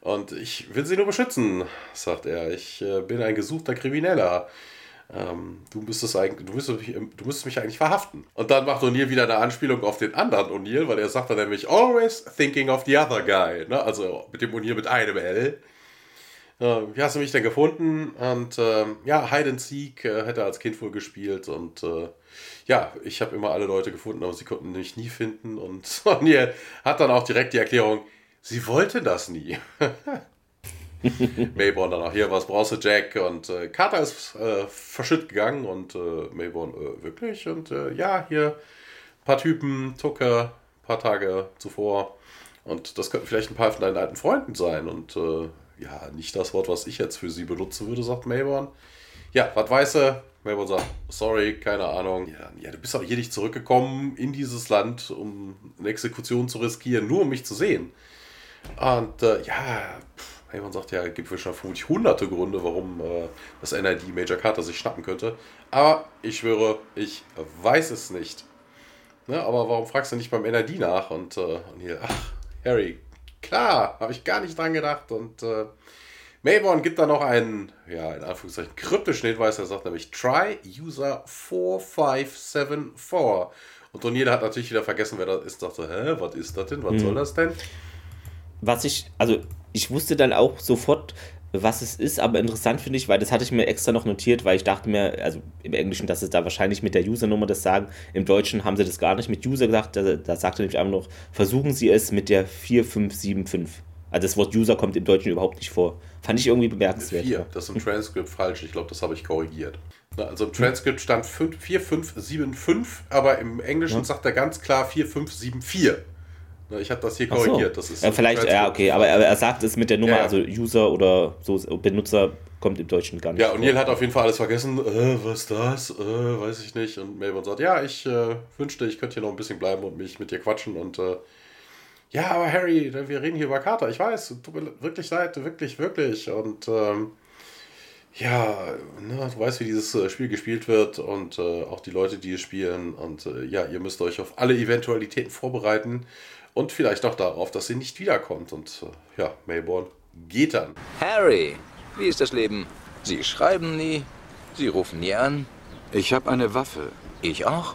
Und ich will sie nur beschützen, sagt er. Ich äh, bin ein gesuchter Krimineller. Ähm, du, müsstest eigentlich, du, müsstest mich, du müsstest mich eigentlich verhaften. Und dann macht O'Neill wieder eine Anspielung auf den anderen O'Neill, weil er sagt dann nämlich, always thinking of the other guy. Ne? Also mit dem O'Neill mit einem L. Äh, wie hast du mich denn gefunden? Und ähm, ja, Hide and Seek äh, hätte als Kind wohl gespielt. Und äh, ja, ich habe immer alle Leute gefunden, aber sie konnten mich nie finden. Und O'Neill hat dann auch direkt die Erklärung, sie wollte das nie. Mayborn dann auch hier, was brauchst du, Jack? Und äh, Carter ist äh, verschütt gegangen und äh, Mayborn, äh, wirklich? Und äh, ja, hier ein paar Typen, Tucker, ein paar Tage zuvor. Und das könnten vielleicht ein paar von deinen alten Freunden sein. Und äh, ja, nicht das Wort, was ich jetzt für sie benutzen würde, sagt Mayborn. Ja, was weiß er? Mayborn sagt, sorry, keine Ahnung. Ja, ja, du bist auch hier nicht zurückgekommen in dieses Land, um eine Exekution zu riskieren, nur um mich zu sehen. Und äh, ja, pff, Mayborn sagt ja, es gibt schon vermutlich hunderte Gründe, warum äh, das NID Major Carter sich schnappen könnte. Aber ich schwöre, ich weiß es nicht. Ne, aber warum fragst du nicht beim NID nach? Und, äh, und hier, ach, Harry, klar, habe ich gar nicht dran gedacht. Und äh, Mayborn gibt dann noch einen, ja, in Anführungszeichen, kryptischen Hinweis. Er sagt nämlich Try User 4574. Und O'Neill hat natürlich wieder vergessen, wer das ist. Dachte, hä, was ist das denn? Was soll das denn? was ich, also ich wusste dann auch sofort, was es ist, aber interessant finde ich, weil das hatte ich mir extra noch notiert, weil ich dachte mir, also im Englischen, dass es da wahrscheinlich mit der Usernummer das sagen, im Deutschen haben sie das gar nicht mit User gesagt, da, da sagte nämlich einfach noch, versuchen Sie es mit der 4575. Also das Wort User kommt im Deutschen überhaupt nicht vor. Fand ich irgendwie bemerkenswert. Vier. Das ist im Transkript falsch. Ich glaube, das habe ich korrigiert. Also im Transkript stand 5 4575, aber im Englischen sagt er ganz klar 4574. Na, Ich habe das hier Ach so. korrigiert. Das ist ja, vielleicht, ja, okay, aber er, sagt es mit der Nummer, Ja, ja. also User oder so Benutzer kommt im Deutschen gar nicht Ja, und Neil hat auf jeden Fall alles vergessen. Äh, was ist das? Äh, weiß ich nicht. Und Melbourne sagt, ja, ich äh, wünschte, ich könnte hier noch ein bisschen bleiben und mich mit dir quatschen. Und äh, ja, aber Harry, wir reden hier über Carter. Ich weiß, tut mir wirklich leid, wirklich, wirklich. Und ähm, ja, ne, du weißt, wie dieses äh, Spiel gespielt wird und äh, auch die Leute, die es spielen. Und äh, ja, ihr müsst euch auf alle Eventualitäten vorbereiten und vielleicht auch darauf, dass sie nicht wiederkommt. Und äh, ja, Mayborn geht dann. Harry, wie ist das Leben? Sie schreiben nie, Sie rufen nie an. Ich habe eine Waffe. Ich auch.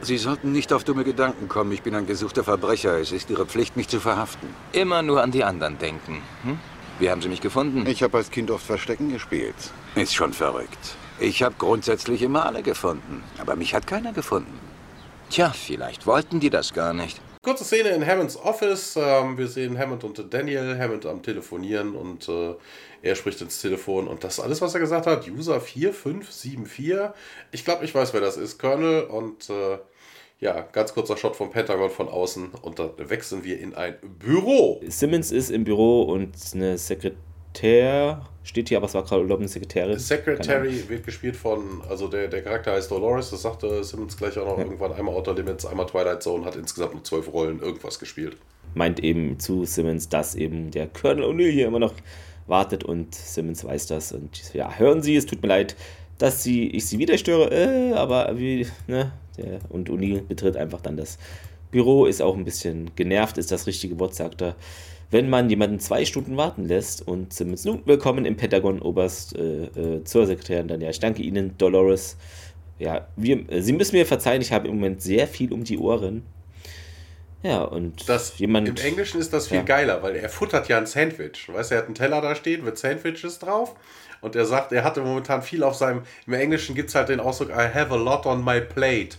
Sie sollten nicht auf dumme Gedanken kommen. Ich bin ein gesuchter Verbrecher. Es ist Ihre Pflicht, mich zu verhaften. Immer nur an die anderen denken. Hm? Wie haben Sie mich gefunden? Ich habe als Kind oft Verstecken gespielt. Ist schon verrückt. Ich habe grundsätzlich immer alle gefunden. Aber mich hat keiner gefunden. Tja, vielleicht wollten die das gar nicht. Kurze Szene in Hammonds Office. Ähm, wir sehen Hammond und Daniel. Hammond am Telefonieren und äh, er spricht ins Telefon. Und das alles, was er gesagt hat, User 4574. Ich glaube, ich weiß, wer das ist. Colonel und äh, ja, ganz kurzer Shot vom Pentagon von außen und dann wechseln wir in ein Büro. Simmons ist im Büro und eine Sekretär steht hier, aber es war gerade eine Sekretärin. Secretary wird gespielt von, also der, der Charakter heißt Dolores, das sagte Simmons gleich auch noch ja. irgendwann. Einmal Outer Limits, einmal Twilight Zone, hat insgesamt nur zwölf Rollen irgendwas gespielt. Meint eben zu Simmons, dass eben der Colonel O'Neill hier immer noch wartet und Simmons weiß das. Und ja, hören Sie, es tut mir leid, dass sie, ich sie wieder störe, äh, aber wie, ne, der, und O'Neill betritt einfach dann das Büro, ist auch ein bisschen genervt, ist das richtige Wort, sagt er. Wenn man jemanden zwei Stunden warten lässt und Simmons, nun, willkommen im Pentagon, Oberst, äh, äh, zur Sekretärin dann, ja, ich danke Ihnen, Dolores. Ja, wir, äh, Sie müssen mir verzeihen, ich habe im Moment sehr viel um die Ohren. Ja, und das, jemand. Im Englischen ist das viel ja. geiler, weil er futtert ja ein Sandwich. Weißt du, er hat einen Teller da stehen mit Sandwiches drauf. Und er sagt, er hatte momentan viel auf seinem. Im Englischen gibt es halt den Ausdruck, I have a lot on my plate.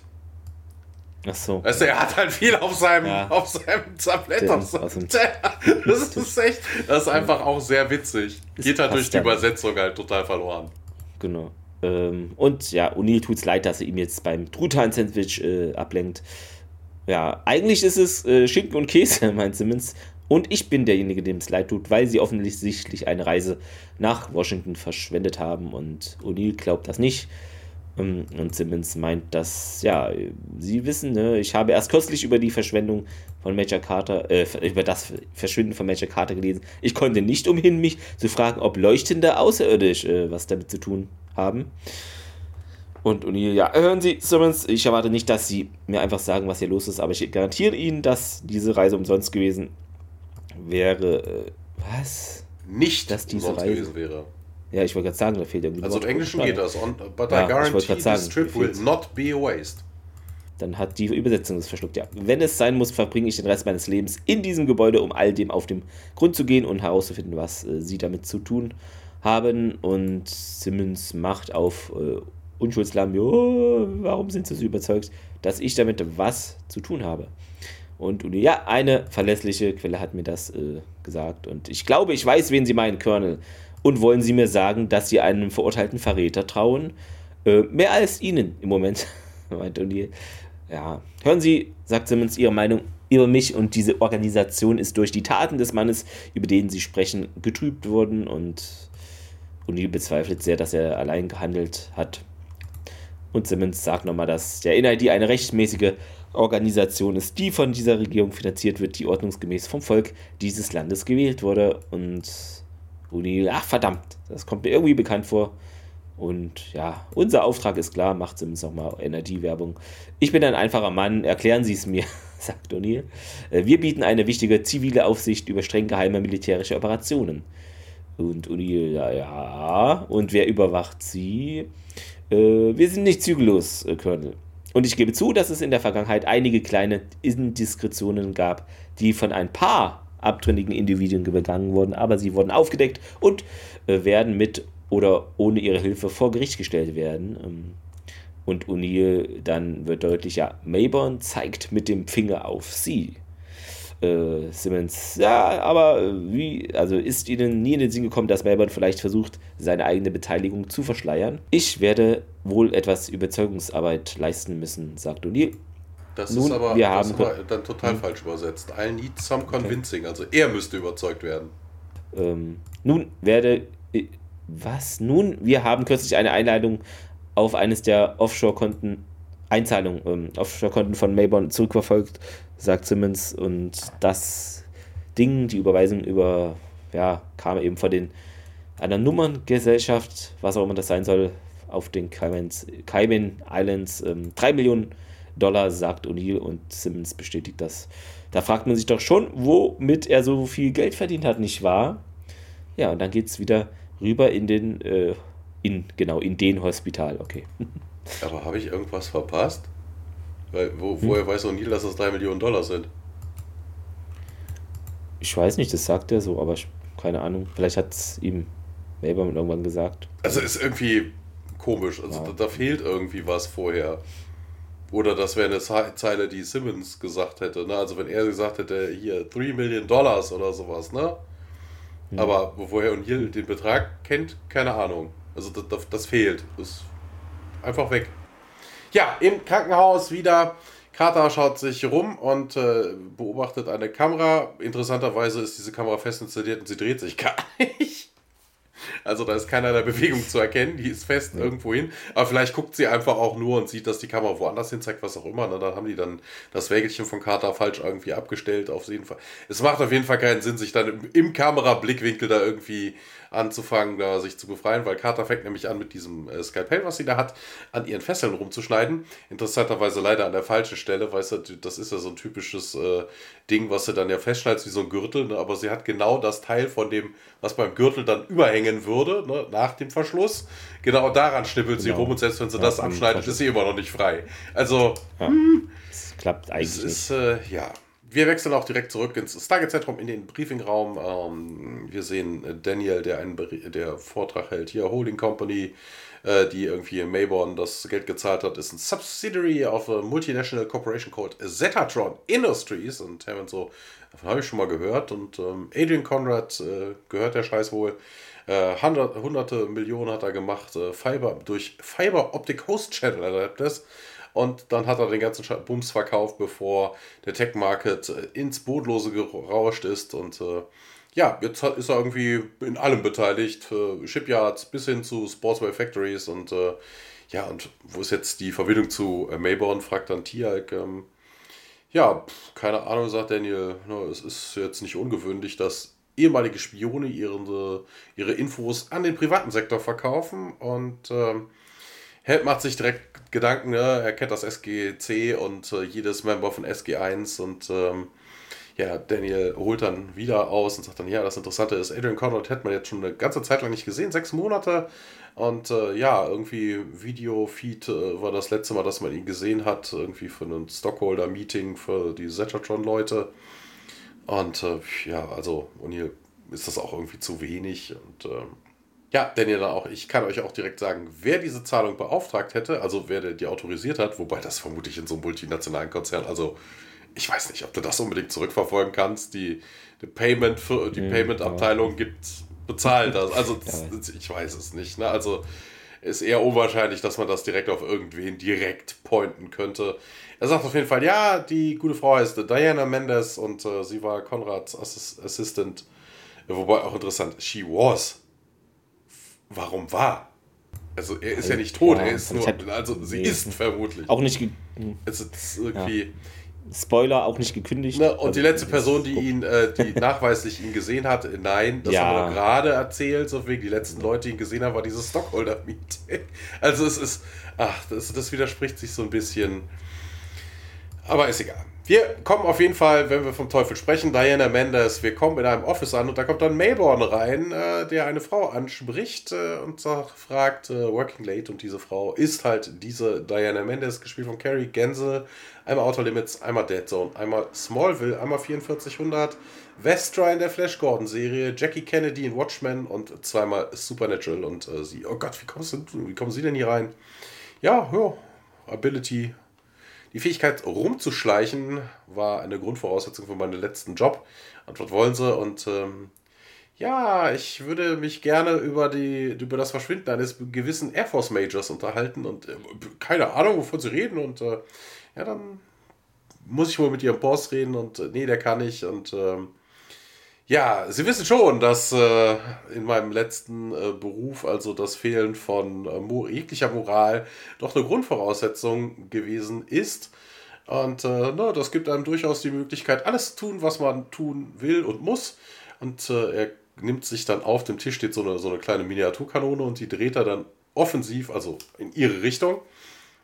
Ach so. Weißt du, er hat halt viel auf seinem, ja. auf seinem Tablett. Auf seinem das ist echt, das ist einfach auch sehr witzig. Geht halt durch die. Übersetzung halt total verloren. Genau. Ähm, und ja, O'Neill tut es leid, dass er ihm jetzt beim Truthahn-Sandwich äh, ablenkt. Ja, eigentlich ist es äh, Schinken und Käse, meint Simmons. Und ich bin derjenige, dem es leid tut, weil sie offensichtlich eine Reise nach Washington verschwendet haben. Und O'Neill glaubt das nicht. Ähm, und Simmons meint, dass, ja, Sie wissen, ne, ich habe erst kürzlich über die Verschwendung von Major Carter, äh, über das Verschwinden von Major Carter gelesen. Ich konnte nicht umhin, mich zu fragen, ob leuchtende Außerirdisch äh, was damit zu tun haben. Und O'Neill, ja, hören Sie, Simmons, ich erwarte nicht, dass Sie mir einfach sagen, was hier los ist, aber ich garantiere Ihnen, dass diese Reise umsonst gewesen wäre. Äh, was? Nicht, dass diese umsonst Reise gewesen wäre. Ja, ich wollte gerade sagen, da fehlt irgendwie. Also im Englischen geht das. On, but ja, I guarantee this trip will not be a waste. Dann hat die Übersetzung das verschluckt. Ja, wenn es sein muss, verbringe ich den Rest meines Lebens in diesem Gebäude, um all dem auf den Grund zu gehen und herauszufinden, was äh, sie damit zu tun haben. Und Simmons macht auf äh, Unschuldslamm, oh, warum sind sie so überzeugt, dass ich damit was zu tun habe? Und ja, eine verlässliche Quelle hat mir das äh, gesagt. Und ich glaube, ich weiß, wen sie meinen, Colonel. Und wollen Sie mir sagen, dass Sie einem verurteilten Verräter trauen? Äh, mehr als Ihnen im Moment, meint O'Neill. Ja, hören Sie, sagt Simmons, Ihre Meinung über mich und diese Organisation ist durch die Taten des Mannes, über den Sie sprechen, getrübt worden und O'Neill bezweifelt sehr, dass er allein gehandelt hat. Und Simmons sagt nochmal, dass der NID eine rechtmäßige Organisation ist, die von dieser Regierung finanziert wird, die ordnungsgemäß vom Volk dieses Landes gewählt wurde. Und O'Neill, ach verdammt, das kommt mir irgendwie bekannt vor. Und ja, unser Auftrag ist klar, macht Simmons nochmal Energiewerbung. Ich bin ein einfacher Mann, erklären Sie es mir, sagt O'Neill. Äh, wir bieten eine wichtige zivile Aufsicht über streng geheime militärische Operationen. Und O'Neill, ja, ja. Und wer überwacht Sie? Äh, wir sind nicht zügellos, äh, Colonel. Und ich gebe zu, dass es in der Vergangenheit einige kleine Indiskretionen gab, die von ein paar abtrünnigen Individuen begangen wurden, aber sie wurden aufgedeckt und äh, werden mit oder ohne ihre Hilfe vor Gericht gestellt werden. Ähm, und O'Neill, dann wird deutlich, ja, Mayborn zeigt mit dem Finger auf sie. Äh, Simmons, ja, aber äh, wie, also ist Ihnen nie in den Sinn gekommen, dass Mayborn vielleicht versucht, seine eigene Beteiligung zu verschleiern? Ich werde wohl etwas Überzeugungsarbeit leisten müssen, sagt O'Neill. Das Nun, ist aber, wir haben, aber dann total hm. falsch übersetzt. I need some convincing. Okay. Also er müsste überzeugt werden. Ähm, nun werde. Was? Nun, wir haben kürzlich eine Einladung auf eines der Offshore-Konten, Einzahlungen, ähm, Offshore-Konten von Mayborn zurückverfolgt, sagt Simmons. Und das Ding, die Überweisung über, ja, kam eben von den einer Nummerngesellschaft, was auch immer das sein soll, auf den Cayman, Cayman Islands ähm, 3 Millionen Dollar, sagt O'Neill und Simmons bestätigt das. Da fragt man sich doch schon, womit er so viel Geld verdient hat, nicht wahr? Ja, und dann geht es wieder rüber in den, äh, in, genau, in den Hospital, okay. Aber habe ich irgendwas verpasst? Weil, wo, hm? woher weiß O'Neill, dass das 3 Millionen Dollar sind? Ich weiß nicht, das sagt er so, aber ich, keine Ahnung. Vielleicht hat es ihm Melbourne irgendwann gesagt. Also ist irgendwie komisch. Also ja. da, da, fehlt irgendwie was vorher. Oder das wäre eine Zeile, die Simmons gesagt hätte. Ne? Also wenn er gesagt hätte, hier 3 Millionen Dollars oder sowas, ne? Ja. Aber woher O'Neill den Betrag kennt, keine Ahnung. Also das, das, das fehlt. Das ist einfach weg. Ja, im Krankenhaus wieder. Carter schaut sich rum und äh, beobachtet eine Kamera. Interessanterweise ist diese Kamera fest installiert und sie dreht sich gar nicht. Also da ist keinerlei Bewegung zu erkennen, die ist fest ja. irgendwo hin. Aber vielleicht guckt sie einfach auch nur und sieht, dass die Kamera woanders hin zeigt, was auch immer. Ne? dann haben die dann das Wägelchen von Carter falsch irgendwie abgestellt. Auf jeden Fall. Es macht auf jeden Fall keinen Sinn, sich dann im, im Kamerablickwinkel da irgendwie anzufangen, da sich zu befreien, weil Carter fängt nämlich an mit diesem äh, Skalpell, was sie da hat, an ihren Fesseln rumzuschneiden. Interessanterweise leider an der falschen Stelle, weißt du, das ist ja so ein typisches äh, Ding, was sie dann ja festschneidet wie so ein Gürtel, ne? aber sie hat genau das Teil von dem, was beim Gürtel dann überhängen würde, ne? nach dem Verschluss. Genau daran schnippelt genau. sie rum und selbst wenn sie ja, das abschneidet, ist sie immer noch nicht frei. Also, ja. hm, das klappt eigentlich. Es ist, äh, ja wir wechseln auch direkt zurück ins Stargate-Zentrum, in den Briefingraum. Ähm, wir sehen Daniel, der einen der Vortrag hält. Hier, Holding Company, äh, die irgendwie in Mayborn das Geld gezahlt hat, ist ein Subsidiary of a Multinational Corporation called Zetatron Industries. Und Hammond so, davon habe ich schon mal gehört. Und ähm, Adrian Conrad äh, gehört der Scheiß wohl. Äh, hundert, hunderte Millionen hat er gemacht, äh, Fiber, durch Fiber Optic Host Channel Adapters. Und dann hat er den ganzen Bums verkauft, bevor der Tech-Market äh, ins Bodenlose gerauscht ist. Und äh, ja, jetzt ist er irgendwie in allem beteiligt. Äh, Shipyards bis hin zu Sportswear Factories. Und äh, ja, und wo ist jetzt die Verbindung zu äh, Mayborn, fragt dann Tialk. Ähm, ja, keine Ahnung, sagt Daniel. No, es ist jetzt nicht ungewöhnlich, dass ehemalige Spione ihre, ihre Infos an den privaten Sektor verkaufen. Und ähm, Held macht sich direkt Gedanken, ne? er kennt das SGC und äh, jedes Member von SG1 und ähm, ja, Daniel holt dann wieder aus und sagt dann, ja, das Interessante ist, Adrian Conrad hätte man jetzt schon eine ganze Zeit lang nicht gesehen, sechs Monate. Und äh, ja, irgendwie Video-Feed äh, war das letzte Mal, dass man ihn gesehen hat, irgendwie für ein Stockholder-Meeting für die Zetatron-Leute. Und äh, ja, also, hier ist das auch irgendwie zu wenig. Und ähm, ja, dann auch, ich kann euch auch direkt sagen, wer diese Zahlung beauftragt hätte, also wer die autorisiert hat, wobei das vermutlich in so einem multinationalen Konzern, also ich weiß nicht, ob du das unbedingt zurückverfolgen kannst. Die, die Payment für die mhm, Payment-Abteilung gibt bezahlt das. Also ich weiß es nicht. Ne? Also ist eher unwahrscheinlich, dass man das direkt auf irgendwen direkt pointen könnte. Er sagt auf jeden Fall, ja, die gute Frau heißt Diana Mendes und äh, sie war Konrads Assistant. Wobei auch interessant, she was warum war? Also er ist ja nicht tot, ja, er ist nur, also sie nee, ist vermutlich. Auch nicht. Es ist irgendwie. Ja. Spoiler, auch nicht gekündigt. Ne, und also, die letzte Person, die ihn, äh, die nachweislich ihn gesehen hat, nein, das ja. haben wir gerade erzählt, so wegen die letzten Leute, die ihn gesehen haben, war dieses Stockholder-Meeting. Also es ist, ach, das, das widerspricht sich so ein bisschen. Aber ist egal. Wir kommen auf jeden Fall, wenn wir vom Teufel sprechen, Diana Mendes, wir kommen in einem Office an und da kommt dann Mayborn rein, äh, der eine Frau anspricht äh, und sagt, fragt äh, Working Late. Und diese Frau ist halt diese Diana Mendes, gespielt von Carrie Gänse, einmal Outer Limits, einmal Dead Zone, einmal Smallville, einmal 4400, Vestra in der Flash Gordon Serie, Jackie Kennedy in Watchmen und zweimal Supernatural. Und äh, sie, oh Gott, wie, kommst du, wie kommen sie denn hier rein? Ja, ja, Ability die Fähigkeit rumzuschleichen war eine Grundvoraussetzung für meinen letzten Job. Was wollen sie? Und ähm, ja, ich würde mich gerne über, die, über das Verschwinden eines gewissen Air Force Majors unterhalten und äh, keine Ahnung, wovon sie reden. Und äh, ja, dann muss ich wohl mit ihrem Boss reden und äh, nee, der kann nicht. Und ähm, ja, Sie wissen schon, dass äh, in meinem letzten äh, Beruf also das Fehlen von äh, jeglicher Moral doch eine Grundvoraussetzung gewesen ist. Und äh, na, das gibt einem durchaus die Möglichkeit, alles zu tun, was man tun will und muss. Und äh, er nimmt sich dann auf dem Tisch steht so eine, so eine kleine Miniaturkanone und die dreht er dann offensiv, also in ihre Richtung.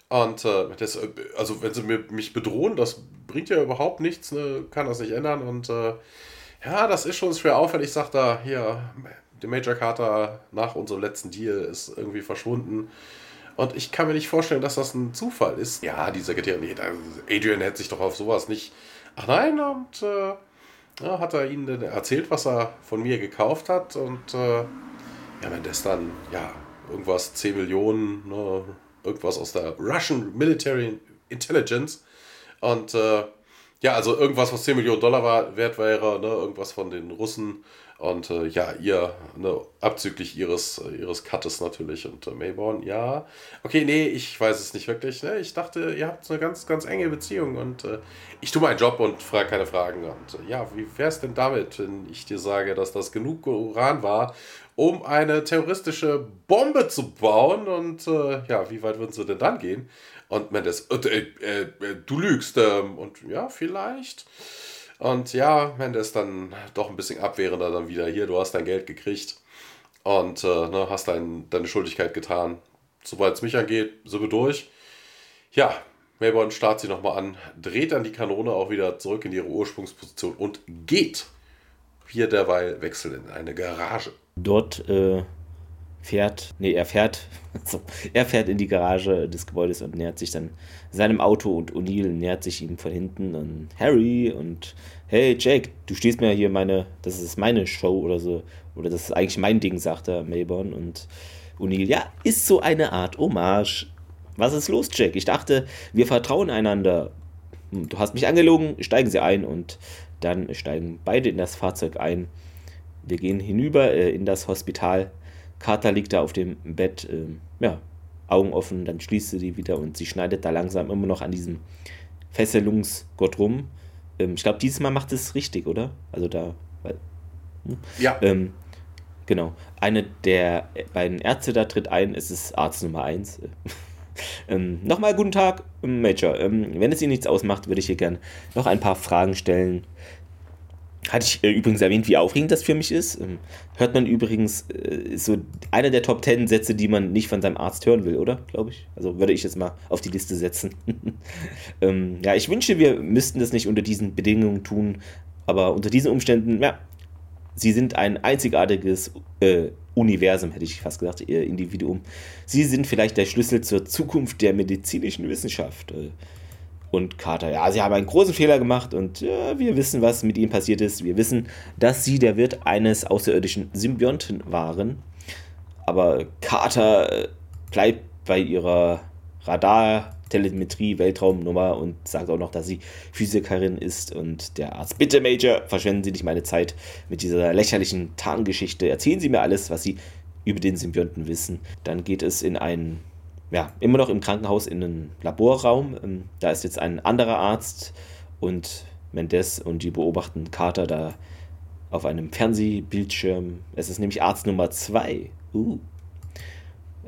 Und äh, das, also wenn sie mir, mich bedrohen, das bringt ja überhaupt nichts, ne? kann das nicht ändern. Und äh, ja, das ist schon schwer auffällig. Ich sag da, hier, der Major Carter nach unserem letzten Deal ist irgendwie verschwunden. Und ich kann mir nicht vorstellen, dass das ein Zufall ist. Ja, die Sekretärin, Adrian hätte sich doch auf sowas nicht. Ach nein, und äh, ja, hat er ihnen erzählt, was er von mir gekauft hat. Und äh, ja, wenn das dann, ja, irgendwas 10 Millionen, ne, irgendwas aus der Russian Military Intelligence. Und äh, ja, also irgendwas, was 10 Millionen Dollar war, wert wäre, ne, irgendwas von den Russen. Und äh, ja, ihr, ne, abzüglich ihres, ihres Cuttes natürlich. Und äh, Mayborn, ja. Okay, nee, ich weiß es nicht wirklich. Ne? Ich dachte, ihr habt eine ganz, ganz enge Beziehung. Und äh, ich tue meinen Job und frage keine Fragen. Und äh, ja, wie wäre es denn damit, wenn ich dir sage, dass das genug Uran war, um eine terroristische Bombe zu bauen? Und äh, ja, wie weit würden sie denn dann gehen? Und Mendes, äh, äh, du lügst. Ähm, und ja, vielleicht. Und ja, Mendes dann doch ein bisschen abwehrender dann wieder. Hier, du hast dein Geld gekriegt und äh, ne, hast dein, deine Schuldigkeit getan. Sobald es mich angeht, sind wir durch. Ja, Melbourne starrt sie nochmal an, dreht dann die Kanone auch wieder zurück in ihre Ursprungsposition und geht. Wir derweil wechseln in eine Garage. Dort äh, fährt, nee, er fährt, also, er fährt in die Garage des Gebäudes und nähert sich dann seinem Auto und O'Neill nähert sich ihm von hinten und Harry und hey Jake, du stehst mir hier meine, das ist meine Show oder so, oder das ist eigentlich mein Ding, sagt er Melbourne und O'Neill, ja, ist so eine Art Hommage. Was ist los, Jack? Ich dachte, wir vertrauen einander. Hm, du hast mich angelogen, steigen Sie ein und dann steigen beide in das Fahrzeug ein. Wir gehen hinüber äh, in das Hospital Carter liegt da auf dem Bett, ähm, ja, Augen offen, dann schließt sie die wieder und sie schneidet da langsam immer noch an diesem Fesselungsgott rum. Ähm, ich glaube, dieses Mal macht es richtig, oder? Also da. Weil, hm? Ja. Ähm, genau. Eine der beiden Ärzte da tritt ein, es ist Arzt Nummer 1. ähm, Nochmal guten Tag, Major. Ähm, wenn es Ihnen nichts ausmacht, würde ich hier gerne noch ein paar Fragen stellen hatte ich äh, übrigens erwähnt, wie aufregend das für mich ist. Ähm, hört man übrigens äh, so einer der Top 10 Sätze, die man nicht von seinem Arzt hören will, oder? Glaube ich. Also würde ich jetzt mal auf die Liste setzen. ähm, ja, ich wünsche, wir müssten das nicht unter diesen Bedingungen tun, aber unter diesen Umständen, ja, sie sind ein einzigartiges äh, Universum, hätte ich fast gesagt, ihr Individuum. Sie sind vielleicht der Schlüssel zur Zukunft der medizinischen Wissenschaft. Äh, und Carter, ja, sie haben einen großen Fehler gemacht und ja, wir wissen, was mit ihnen passiert ist. Wir wissen, dass sie der Wirt eines außerirdischen Symbionten waren. Aber Carter äh, bleibt bei ihrer Radar, Telemetrie, Weltraumnummer und sagt auch noch, dass sie Physikerin ist und der Arzt, bitte Major, verschwenden Sie nicht meine Zeit mit dieser lächerlichen Tarngeschichte. Erzählen Sie mir alles, was Sie über den Symbionten wissen. Dann geht es in einen ja, immer noch im Krankenhaus in einem Laborraum. Ähm, da ist jetzt ein anderer Arzt und Mendes und die beobachten Carter da auf einem Fernsehbildschirm. Es ist nämlich Arzt Nummer 2. Uh.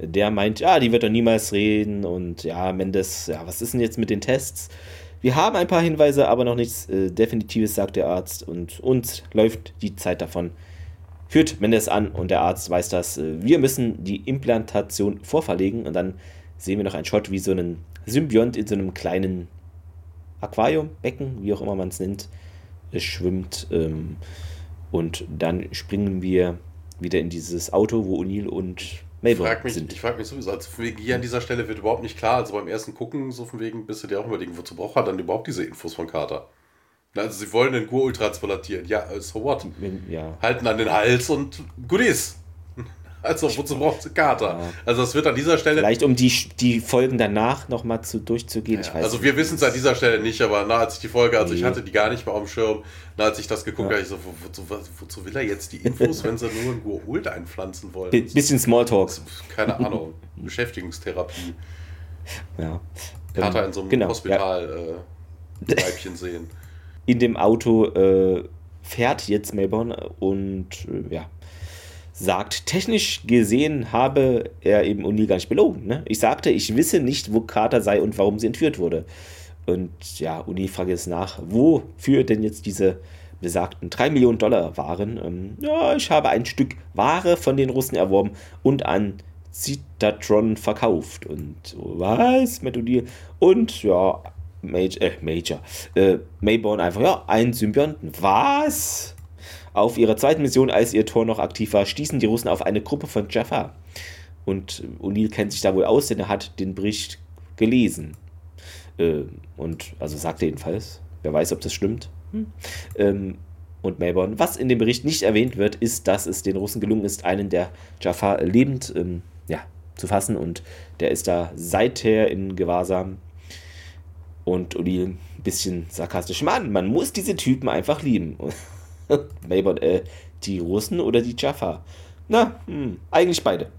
Der meint, ja, die wird doch niemals reden und ja, Mendes, ja, was ist denn jetzt mit den Tests? Wir haben ein paar Hinweise, aber noch nichts äh, Definitives, sagt der Arzt und uns läuft die Zeit davon führt Mendes an und der Arzt weiß das. Wir müssen die Implantation vorverlegen und dann sehen wir noch einen Shot, wie so ein Symbiont in so einem kleinen Aquarium, Becken, wie auch immer man es nennt, schwimmt. Ähm, und dann springen wir wieder in dieses Auto, wo O'Neill und Melbourne frag mich, sind. Ich frage mich sowieso, also von wegen hier an dieser Stelle wird überhaupt nicht klar, also beim ersten Gucken, so von wegen, bist du dir auch überlegen, wozu braucht er dann überhaupt diese Infos von Carter? Also sie wollen den Gurul transplantieren. Ja, äh, so what? Ja. Halten an den Hals und Goodies. Also wozu braucht sie Kater? Ja. Also es wird an dieser Stelle... Vielleicht um die, die Folgen danach nochmal zu, durchzugehen. Ja, also wir wissen es an dieser Stelle nicht, aber na, als ich die Folge, also nee. ich hatte die gar nicht mehr auf dem Schirm, na, als ich das geguckt habe, ich so, wo, wozu, wozu, will er jetzt die Infos, wenn sie nur ein Gurult einpflanzen wollen? B bisschen Smalltalk. Keine Ahnung. Beschäftigungstherapie. Ja. Kater in so einem genau, Hospital äh, Weibchen sehen in dem Auto äh, fährt jetzt Melbourne und äh, ja, sagt, technisch gesehen habe er eben O'Neill gar nicht belogen. Ne? Ich sagte, ich wisse nicht, wo Carter sei und warum sie entführt wurde. Und ja, Uni fragt jetzt nach, wofür denn jetzt diese besagten 3 Millionen Dollar waren. Ähm, ja, ich habe ein Stück Ware von den Russen erworben und an Citatron verkauft. Und was? Matt O'Neill. Und ja, Major, äh, Major, äh, Mayborn einfach, ja, ein Symbionten. Was? Auf ihrer zweiten Mission, als ihr Tor noch aktiv war, stießen die Russen auf eine Gruppe von Jaffa. Und O'Neill kennt sich da wohl aus, denn er hat den Bericht gelesen. Äh, und, also sagt er jedenfalls. Wer weiß, ob das stimmt. Hm. Ähm, und Mayborn. Was in dem Bericht nicht erwähnt wird, ist, dass es den Russen gelungen ist, einen der Jaffa lebend ähm, ja, zu fassen. Und der ist da seither in Gewahrsam. Und O'Neill ein bisschen sarkastisch. Mann, man muss diese Typen einfach lieben. Mayborn, äh, die Russen oder die Jaffa? Na, hm, eigentlich beide.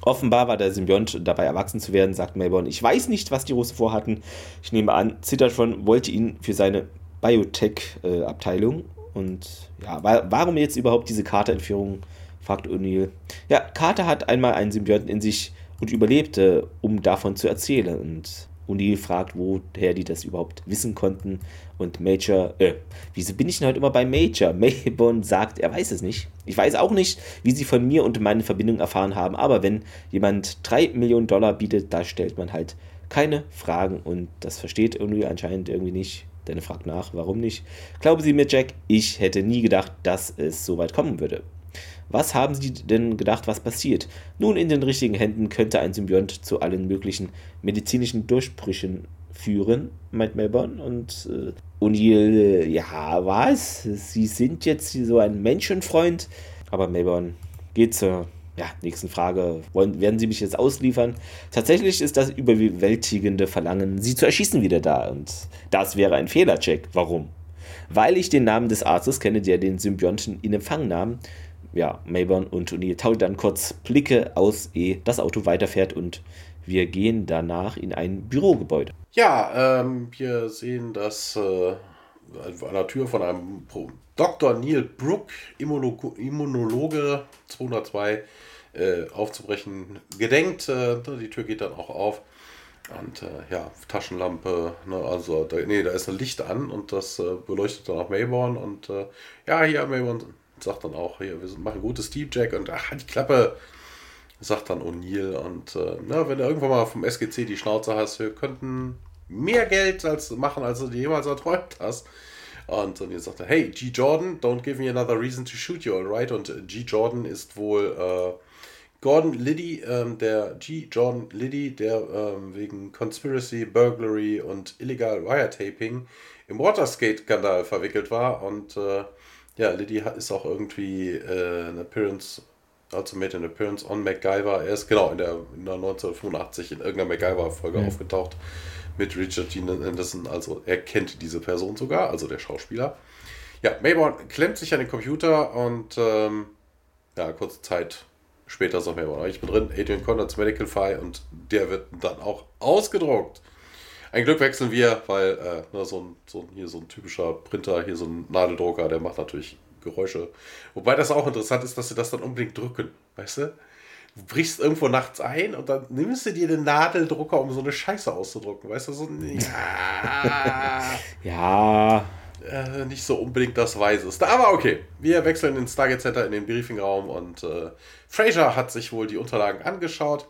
Offenbar war der Symbiont dabei erwachsen zu werden, sagt Mayborn. Ich weiß nicht, was die Russen vorhatten. Ich nehme an, Zittertron wollte ihn für seine Biotech-Abteilung. Und ja, warum jetzt überhaupt diese Carter-Entführung? fragt O'Neill. Ja, Carter hat einmal einen Symbionten in sich und überlebte, um davon zu erzählen. Und O'Neill fragt, woher die das überhaupt wissen konnten. Und Major, äh, wieso bin ich denn heute immer bei Major? Mayborn sagt, er weiß es nicht. Ich weiß auch nicht, wie sie von mir und meine Verbindung erfahren haben, aber wenn jemand 3 Millionen Dollar bietet, da stellt man halt keine Fragen und das versteht O'Neill anscheinend irgendwie nicht. Denn er fragt nach, warum nicht? Glauben Sie mir, Jack, ich hätte nie gedacht, dass es so weit kommen würde. Was haben Sie denn gedacht, was passiert? Nun, in den richtigen Händen könnte ein Symbiont zu allen möglichen medizinischen Durchbrüchen führen, meint Melbourne. Und äh, O'Neill, ja, was? Sie sind jetzt so ein Menschenfreund. Aber Melbourne geht zur ja, nächsten Frage. Wollen, werden Sie mich jetzt ausliefern? Tatsächlich ist das überwältigende Verlangen, Sie zu erschießen, wieder da. Und das wäre ein Fehlercheck. Warum? Weil ich den Namen des Arztes kenne, der den Symbionten in Empfang nahm ja, Mayborn und O'Neill tauschen dann kurz Blicke aus, ehe das Auto weiterfährt und wir gehen danach in ein Bürogebäude. Ja, ähm, wir sehen, dass äh, an der Tür von einem Dr. Neil Brook, Immunologe, Immunologe 202, äh, aufzubrechen gedenkt. Äh, die Tür geht dann auch auf. Und äh, ja, Taschenlampe, ne, also da, nee, da ist ein Licht an und das äh, beleuchtet dann auch Mayborn und äh, ja, hier Mayborn sagt dann auch, hier, wir machen gutes Steve Jack und ach, die Klappe, sagt dann O'Neill. Und äh, na, wenn du irgendwann mal vom SGC die Schnauze hast, wir könnten mehr Geld als machen, als du dir jemals erträumt hast. Und dann sagt er, hey, G. Jordan, don't give me another reason to shoot you, alright? Und äh, G. Jordan ist wohl äh, Gordon Liddy, ähm, der G. Jordan Liddy, der ähm, wegen Conspiracy, Burglary und illegal Wiretaping im Waterskate-Skandal verwickelt war. Und äh, ja, Liddy ist auch irgendwie äh, Appearance, also made an Appearance on MacGyver. Er ist genau in der, in der 1985 in irgendeiner MacGyver-Folge mhm. aufgetaucht mit Richard Dean Anderson. Also er kennt diese Person sogar, also der Schauspieler. Ja, Mayborn klemmt sich an den Computer und ähm, ja, kurze Zeit später sagt Mayborn, ich bin drin, Adrian Conrads Medical File und der wird dann auch ausgedruckt. Ein Glück wechseln wir, weil äh, ne, so, ein, so, ein, hier so ein typischer Printer, hier so ein Nadeldrucker, der macht natürlich Geräusche. Wobei das auch interessant ist, dass sie das dann unbedingt drücken, weißt du? Du brichst irgendwo nachts ein und dann nimmst du dir den Nadeldrucker, um so eine Scheiße auszudrucken, weißt du? So, ja. ja. Äh, nicht so unbedingt das Weiseste. Aber okay, wir wechseln ins Stargate Center in den Briefingraum und äh, Fraser hat sich wohl die Unterlagen angeschaut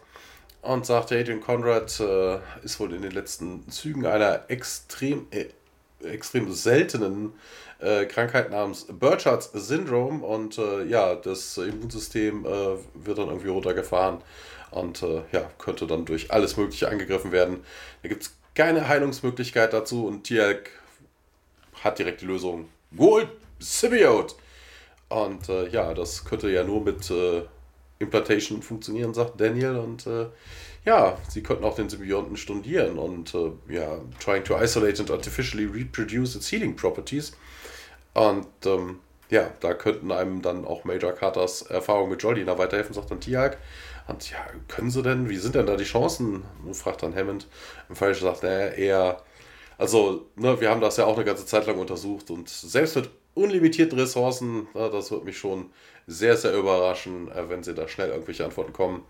und sagt, Adrian Conrad äh, ist wohl in den letzten Zügen einer extrem, äh, extrem seltenen äh, Krankheit namens Burchards Syndrome und äh, ja, das Immunsystem äh, wird dann irgendwie runtergefahren und äh, ja, könnte dann durch alles Mögliche angegriffen werden. Da gibt es keine Heilungsmöglichkeit dazu und Tialk hat direkt die Lösung. Gold Symbiote! Und ja, das könnte ja nur mit Implantation funktionieren, sagt Daniel. Und äh, ja, sie könnten auch den Symbionten studieren und äh, ja, trying to isolate and artificially reproduce its healing properties. Und ähm, ja, da könnten einem dann auch Major Carters Erfahrung mit Jolina weiterhelfen, sagt dann Tiag. Und ja, können sie denn, wie sind denn da die Chancen? fragt dann Hammond. Im Fall sagt er eher, also, ne, wir haben das ja auch eine ganze Zeit lang untersucht und selbst mit unlimitierten Ressourcen, na, das wird mich schon sehr, sehr überraschen, äh, wenn sie da schnell irgendwelche Antworten kommen.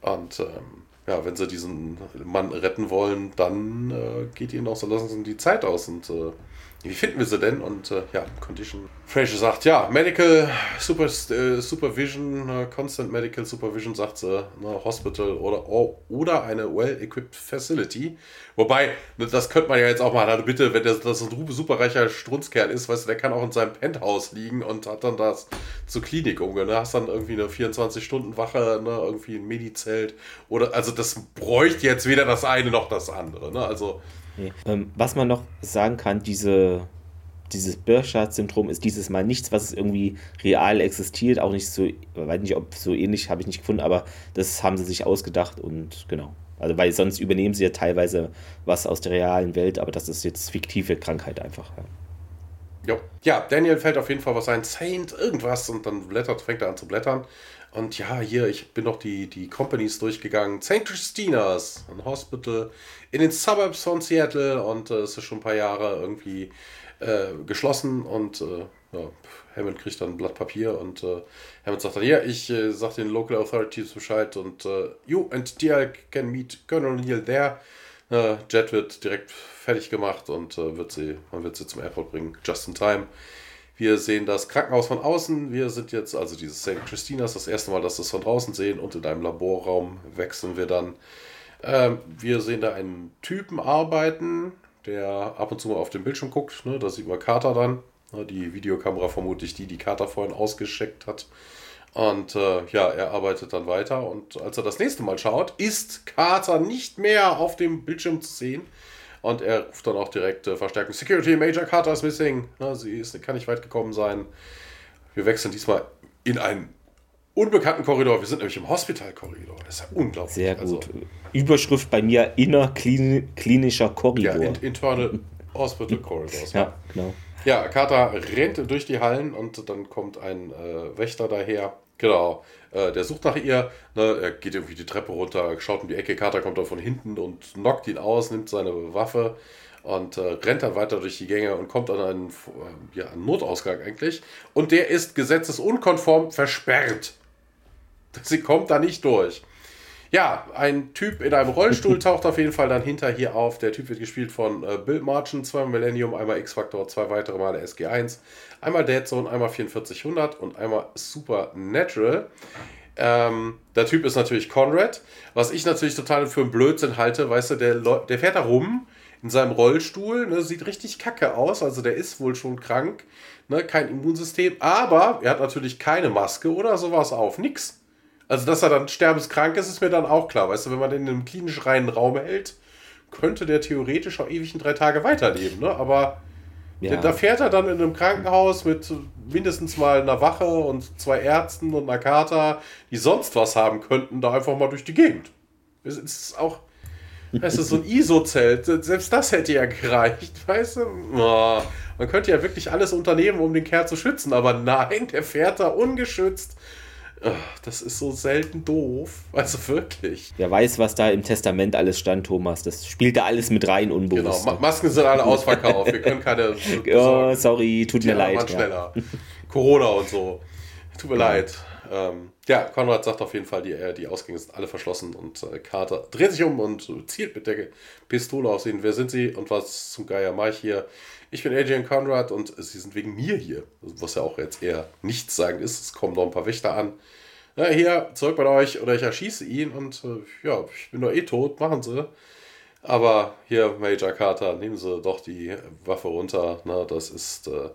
Und ähm, ja, wenn sie diesen Mann retten wollen, dann äh, geht ihnen auch so lassen sie die Zeit aus. Und äh, wie finden wir sie denn? Und äh, ja, Condition. Fraser sagt, ja, Medical Super, äh, Supervision, äh, Constant Medical Supervision, sagt sie, ne, Hospital oder, oder eine well-equipped Facility. Wobei, das könnte man ja jetzt auch mal, also bitte, wenn das, das ein superreicher Strunzkerl ist, weißt du, der kann auch in seinem Penthouse liegen und hat dann das zur Klinik umgehört. Ne? Hast dann irgendwie eine 24-Stunden-Wache, ne? irgendwie ein Medizelt. Oder, also das bräuchte jetzt weder das eine noch das andere. Ne? Also Ähm, was man noch sagen kann, diese, dieses Burchard-Syndrom ist dieses Mal nichts, was irgendwie real existiert, auch nicht so, weiß nicht, ob so ähnlich, habe ich nicht gefunden, aber das haben sie sich ausgedacht und genau. Also, weil sonst übernehmen sie ja teilweise was aus der realen Welt, aber das ist jetzt fiktive Krankheit einfach. Ja. ja, Daniel fällt auf jeden Fall was ein, Saint irgendwas und dann blättert, fängt er an zu blättern. Und ja, hier, ich bin noch die, die Companies durchgegangen. St. Christina's, ein Hospital in den Suburbs von Seattle und äh, es ist schon ein paar Jahre irgendwie äh, geschlossen und äh, ja, Hammond kriegt dann ein Blatt Papier und äh, Hammond sagt dann, ja, ich äh, sag den Local Authorities Bescheid und äh, you and DL can meet Colonel Neil there. Äh, Jet wird direkt fertig gemacht und wird sie, man wird sie zum Airport bringen, just in time. Wir sehen das Krankenhaus von außen. Wir sind jetzt, also dieses St. Christinas, das erste Mal, dass wir es von draußen sehen und in einem Laborraum wechseln wir dann ähm, wir sehen da einen Typen arbeiten, der ab und zu mal auf den Bildschirm guckt. Ne? Da sieht man Carter dann. Ne? Die Videokamera vermutlich die, die Carter vorhin ausgeschickt hat. Und äh, ja, er arbeitet dann weiter. Und als er das nächste Mal schaut, ist Carter nicht mehr auf dem Bildschirm zu sehen. Und er ruft dann auch direkt äh, Verstärkung. Security, Major Carter ist missing. Ne? Sie ist, kann nicht weit gekommen sein. Wir wechseln diesmal in einen unbekannten Korridor. Wir sind nämlich im Hospitalkorridor. Das ist ja unglaublich. Sehr gut. Also, Überschrift bei mir innerklinischer Korridor. Ja, in, Internal Hospital Corridors. ja, genau. Ja, Carter rennt durch die Hallen und dann kommt ein äh, Wächter daher. Genau. Äh, der sucht nach ihr. Ne, er geht irgendwie die Treppe runter, schaut um die Ecke. Carter kommt da von hinten und knockt ihn aus, nimmt seine Waffe und äh, rennt dann weiter durch die Gänge und kommt an einen, äh, ja, einen Notausgang eigentlich. Und der ist gesetzesunkonform versperrt. Sie kommt da nicht durch. Ja, ein Typ in einem Rollstuhl taucht auf jeden Fall dann hinter hier auf. Der Typ wird gespielt von äh, Bill Marchand, zweimal Millennium, einmal X-Factor, zwei weitere Male SG1, einmal Dead Zone, einmal 4400 und einmal Supernatural. Ähm, der Typ ist natürlich Conrad, was ich natürlich total für einen Blödsinn halte. Weißt du, der, der fährt da rum in seinem Rollstuhl, ne, sieht richtig kacke aus, also der ist wohl schon krank, ne, kein Immunsystem, aber er hat natürlich keine Maske oder sowas auf, nix. Also, dass er dann sterbenskrank ist, ist mir dann auch klar. Weißt du, wenn man den in einem klinisch reinen Raum hält, könnte der theoretisch auch ewig in drei Tage weiterleben. Ne? Aber ja. da fährt er dann in einem Krankenhaus mit mindestens mal einer Wache und zwei Ärzten und einer Kater, die sonst was haben könnten, da einfach mal durch die Gegend. Es ist auch. Weißt du, so ein ISO-Zelt, selbst das hätte ja gereicht, weißt du? Oh, man könnte ja wirklich alles unternehmen, um den Kerl zu schützen, aber nein, der fährt da ungeschützt das ist so selten doof. Also wirklich. Wer weiß, was da im Testament alles stand, Thomas. Das spielt da alles mit rein unbewusst. Genau, Masken sind alle ausverkauft. Wir können keine. oh, sorry, tut mir leid. Ja. schneller. Corona und so. Tut mir ja. leid. Ähm, ja, Konrad sagt auf jeden Fall, die, äh, die Ausgänge sind alle verschlossen und äh, Carter dreht sich um und zielt mit der Pistole auf ihn. Wer sind sie und was zum Geier mache ich hier? Ich bin Adrian Conrad und sie sind wegen mir hier. Was ja auch jetzt eher nichts sagen ist. Es kommen noch ein paar Wächter an. Ja, hier, zurück bei euch oder ich erschieße ihn und äh, ja, ich bin doch eh tot, machen sie. Aber hier, Major Carter, nehmen Sie doch die Waffe runter. Na, das ist. Äh,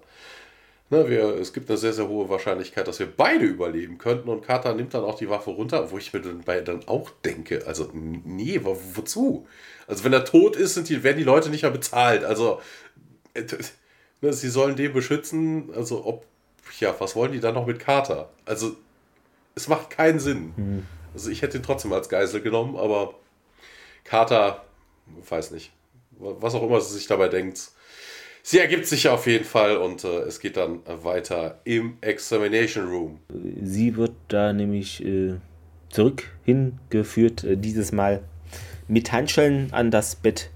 na, wir, es gibt eine sehr, sehr hohe Wahrscheinlichkeit, dass wir beide überleben könnten. Und Carter nimmt dann auch die Waffe runter, wo ich mir dann, bei, dann auch denke: Also, nee, wo, wozu? Also, wenn er tot ist, sind die, werden die Leute nicht mehr bezahlt. Also, Ne, sie sollen den beschützen, also ob, ja, was wollen die dann noch mit Carter? Also, es macht keinen Sinn. Mhm. Also, ich hätte ihn trotzdem als Geisel genommen, aber Carter, weiß nicht, was auch immer sie sich dabei denkt. Sie ergibt sich auf jeden Fall und äh, es geht dann weiter im Examination Room. Sie wird da nämlich äh, zurück hingeführt, äh, dieses Mal mit Handschellen an das Bett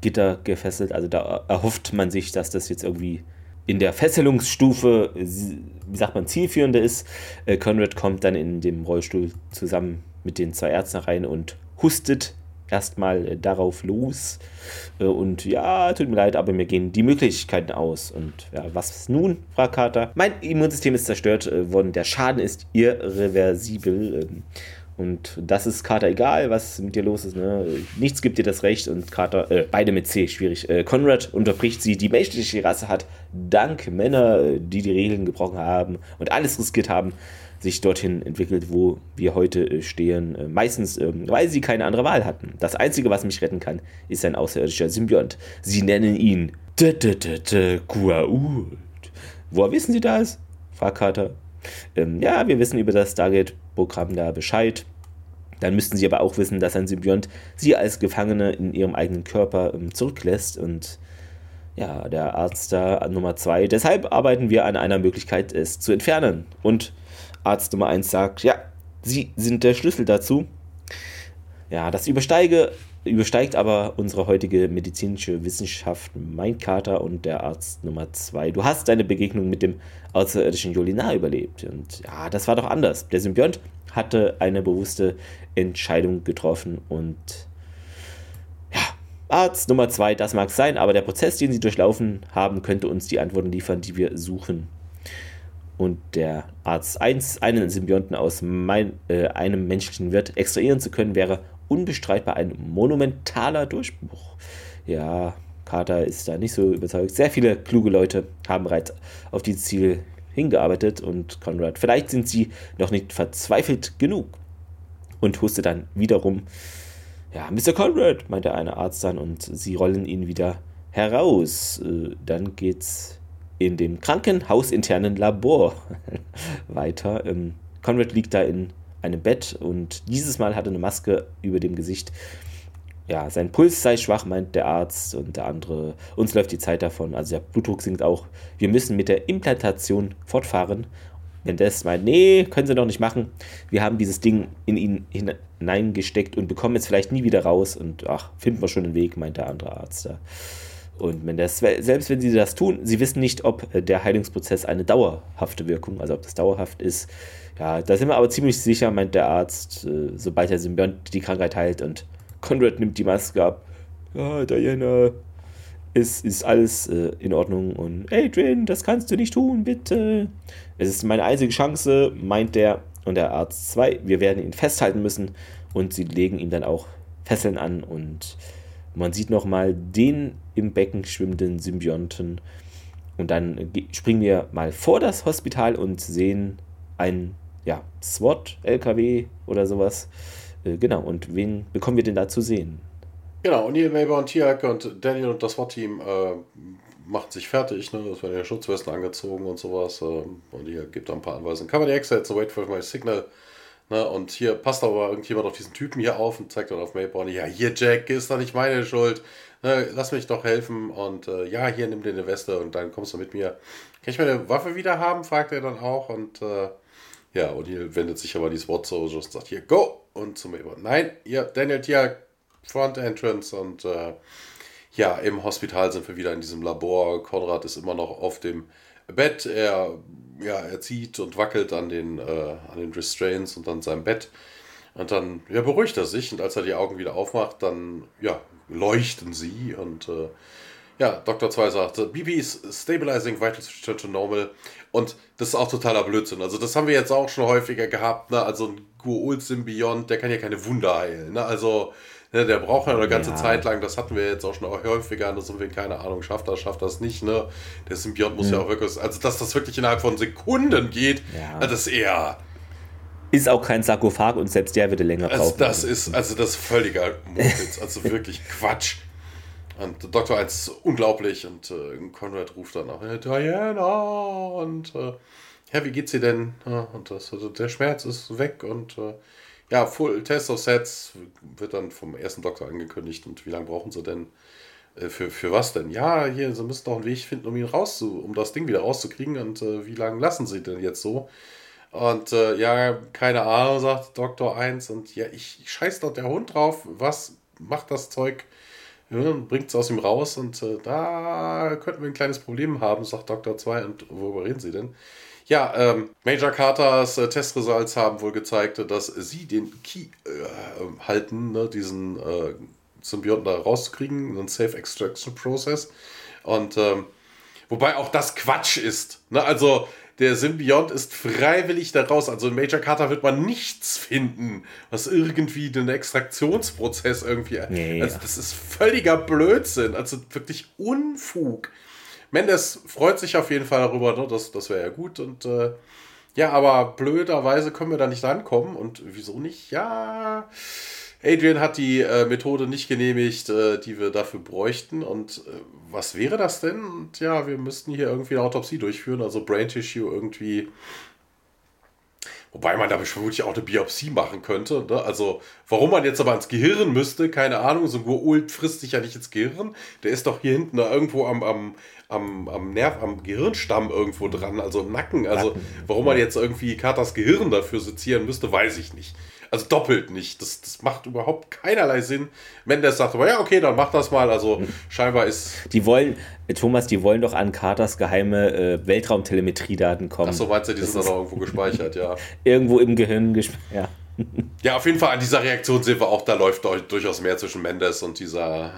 Gitter gefesselt. Also da erhofft man sich, dass das jetzt irgendwie in der Fesselungsstufe, wie sagt man, zielführender ist. Äh, Conrad kommt dann in dem Rollstuhl zusammen mit den zwei Ärzten rein und hustet erstmal äh, darauf los. Äh, und ja, tut mir leid, aber mir gehen die Möglichkeiten aus. Und ja, was nun, fragt Carter? Mein Immunsystem ist zerstört worden. Der Schaden ist irreversibel. Und das ist Carter egal, was mit dir los ist. Ne? Nichts gibt dir das Recht. Und Carter, äh, beide mit C, schwierig. Äh, Conrad unterbricht sie. Die menschliche Rasse hat dank Männer, die die Regeln gebrochen haben und alles riskiert haben, sich dorthin entwickelt, wo wir heute äh, stehen. Äh, meistens, ähm, weil sie keine andere Wahl hatten. Das Einzige, was mich retten kann, ist ein außerirdischer Symbiont. Sie nennen ihn Guault. Woher wissen Sie das? fragt Carter. Ähm, ja, wir wissen über das Stargate-Programm da Bescheid. Dann müssten Sie aber auch wissen, dass ein Symbiont Sie als Gefangene in Ihrem eigenen Körper ähm, zurücklässt und ja, der Arzt da Nummer zwei. Deshalb arbeiten wir an einer Möglichkeit, es zu entfernen. Und Arzt Nummer 1 sagt, ja, Sie sind der Schlüssel dazu. Ja, das übersteige, übersteigt aber unsere heutige medizinische Wissenschaft, mein Kater und der Arzt Nummer 2. Du hast deine Begegnung mit dem außerirdischen Jolinar überlebt. Und ja, das war doch anders. Der Symbiont hatte eine bewusste Entscheidung getroffen und ja, Arzt Nummer 2, das mag sein, aber der Prozess, den sie durchlaufen haben, könnte uns die Antworten liefern, die wir suchen und der Arzt 1 einen Symbionten aus mein, äh, einem menschlichen Wirt extrahieren zu können, wäre unbestreitbar ein monumentaler Durchbruch. Ja, Carter ist da nicht so überzeugt. Sehr viele kluge Leute haben bereits auf dieses Ziel hingearbeitet und Conrad, vielleicht sind sie noch nicht verzweifelt genug. Und huste dann wiederum, ja, Mr. Conrad, meint der eine Arzt dann und sie rollen ihn wieder heraus. Äh, dann geht's in dem krankenhausinternen Labor weiter. Ähm, Conrad liegt da in einem Bett und dieses Mal hat er eine Maske über dem Gesicht. Ja, sein Puls sei schwach, meint der Arzt und der andere. Uns läuft die Zeit davon. Also der Blutdruck sinkt auch. Wir müssen mit der Implantation fortfahren. Mendes meint, nee, können Sie doch nicht machen. Wir haben dieses Ding in ihn hineingesteckt und bekommen es vielleicht nie wieder raus. Und ach, finden wir schon einen Weg, meint der andere Arzt da. Und wenn das, selbst wenn sie das tun, sie wissen nicht, ob äh, der Heilungsprozess eine dauerhafte Wirkung, also ob das dauerhaft ist. Ja, da sind wir aber ziemlich sicher, meint der Arzt, äh, sobald der Symbiont die Krankheit heilt und Conrad nimmt die Maske ab. Ja, Diana, es ist alles äh, in Ordnung und Adrian, das kannst du nicht tun, bitte. Es ist meine einzige Chance, meint der und der Arzt 2. Wir werden ihn festhalten müssen und sie legen ihm dann auch Fesseln an und man sieht nochmal den im Becken schwimmenden Symbionten. Und dann springen wir mal vor das Hospital und sehen ein ja, SWAT-LKW oder sowas. Äh, genau, und wen bekommen wir denn da zu sehen? Genau, und Neil Maber und Tiak und Daniel und das SWAT-Team äh, machen sich fertig. Ne? Es werden ja Schutzwesten angezogen und sowas. Äh, und hier gibt da ein paar Anweisungen. Cover the exits, wait for my signal. Ne, und hier passt aber irgendjemand auf diesen Typen hier auf und zeigt dann auf Mayborn, ja, hier Jack, ist doch nicht meine Schuld. Ne, lass mich doch helfen. Und äh, ja, hier nimm dir eine Weste und dann kommst du mit mir. Kann ich meine Waffe wieder haben? fragt er dann auch. Und äh, ja, und hier wendet sich aber die SWAT Soldiers und sagt, hier, go! Und zu Mayborn, nein, hier, Daniel Tier, Front Entrance und äh, ja, im Hospital sind wir wieder in diesem Labor. Konrad ist immer noch auf dem Bett. Er ja, er zieht und wackelt an den, äh, an den Restraints und an seinem Bett. Und dann ja, beruhigt er sich und als er die Augen wieder aufmacht, dann ja, leuchten sie und äh, ja, Dr. 2 sagt, BB is stabilizing return to normal. Und das ist auch totaler Blödsinn. Also, das haben wir jetzt auch schon häufiger gehabt. Ne? Also, ein Gua'uld-Symbiont, der kann ja keine Wunder heilen. Ne? Also, Ne, der braucht ja eine ganze ja. Zeit lang, das hatten wir jetzt auch schon häufiger, das sind wir, keine Ahnung, schafft das, schafft das nicht, ne? Der Symbiont muss ja, ja auch wirklich, also dass das wirklich innerhalb von Sekunden geht, ja. das ist eher. Ist auch kein Sarkophag und selbst der würde länger also brauchen. Das ist, also das ist völliger Mumpitz, also wirklich Quatsch. Und Dr. 1 ist unglaublich und äh, Conrad ruft dann auch, Diana und äh, ja, wie geht's dir denn? Und das, also der Schmerz ist weg und äh, ja, Full Test of Sets wird dann vom ersten Doktor angekündigt. Und wie lange brauchen sie denn? Äh, für, für was denn? Ja, hier, sie müssen doch einen Weg finden, um ihn rauszu, um das Ding wieder rauszukriegen. Und äh, wie lange lassen sie denn jetzt so? Und äh, ja, keine Ahnung, sagt Doktor 1. Und ja, ich, ich scheiß doch der Hund drauf. Was macht das Zeug? Ja, Bringt es aus ihm raus. Und äh, da könnten wir ein kleines Problem haben, sagt Doktor 2. Und worüber reden sie denn? Ja, ähm, Major Carters äh, Testresults haben wohl gezeigt, dass sie den Key äh, halten, ne, diesen äh, Symbionten da rauszukriegen, einen Safe Extraction Process. Und ähm, wobei auch das Quatsch ist. Ne? Also der Symbiont ist freiwillig da raus. Also in Major Carter wird man nichts finden, was irgendwie den Extraktionsprozess irgendwie. Nee, also ja. das ist völliger Blödsinn. Also wirklich Unfug. Mendes freut sich auf jeden Fall darüber, ne? das, das wäre ja gut. Und äh, ja, aber blöderweise können wir da nicht rankommen. Und wieso nicht? Ja, Adrian hat die äh, Methode nicht genehmigt, äh, die wir dafür bräuchten. Und äh, was wäre das denn? Und ja, wir müssten hier irgendwie eine Autopsie durchführen, also Brain Tissue irgendwie. Wobei man da vermutlich auch eine Biopsie machen könnte. Ne? Also, warum man jetzt aber ins Gehirn müsste, keine Ahnung. So ein Goult frisst sich ja nicht ins Gehirn. Der ist doch hier hinten da irgendwo am, am, am, am Nerv, am Gehirnstamm irgendwo dran, also im Nacken. Also, warum man jetzt irgendwie Katas Gehirn dafür sezieren müsste, weiß ich nicht. Also doppelt nicht. Das, das macht überhaupt keinerlei Sinn. Mendes sagt aber, ja, okay, dann mach das mal. Also scheinbar ist. Die wollen, Thomas, die wollen doch an Carters geheime äh, Weltraumtelemetriedaten kommen. Achso, meinst du, die Das sind auch irgendwo gespeichert, ja. Irgendwo im Gehirn gespeichert. Ja. Ja, auf jeden Fall an dieser Reaktion sehen wir auch, da läuft durchaus mehr zwischen Mendes und dieser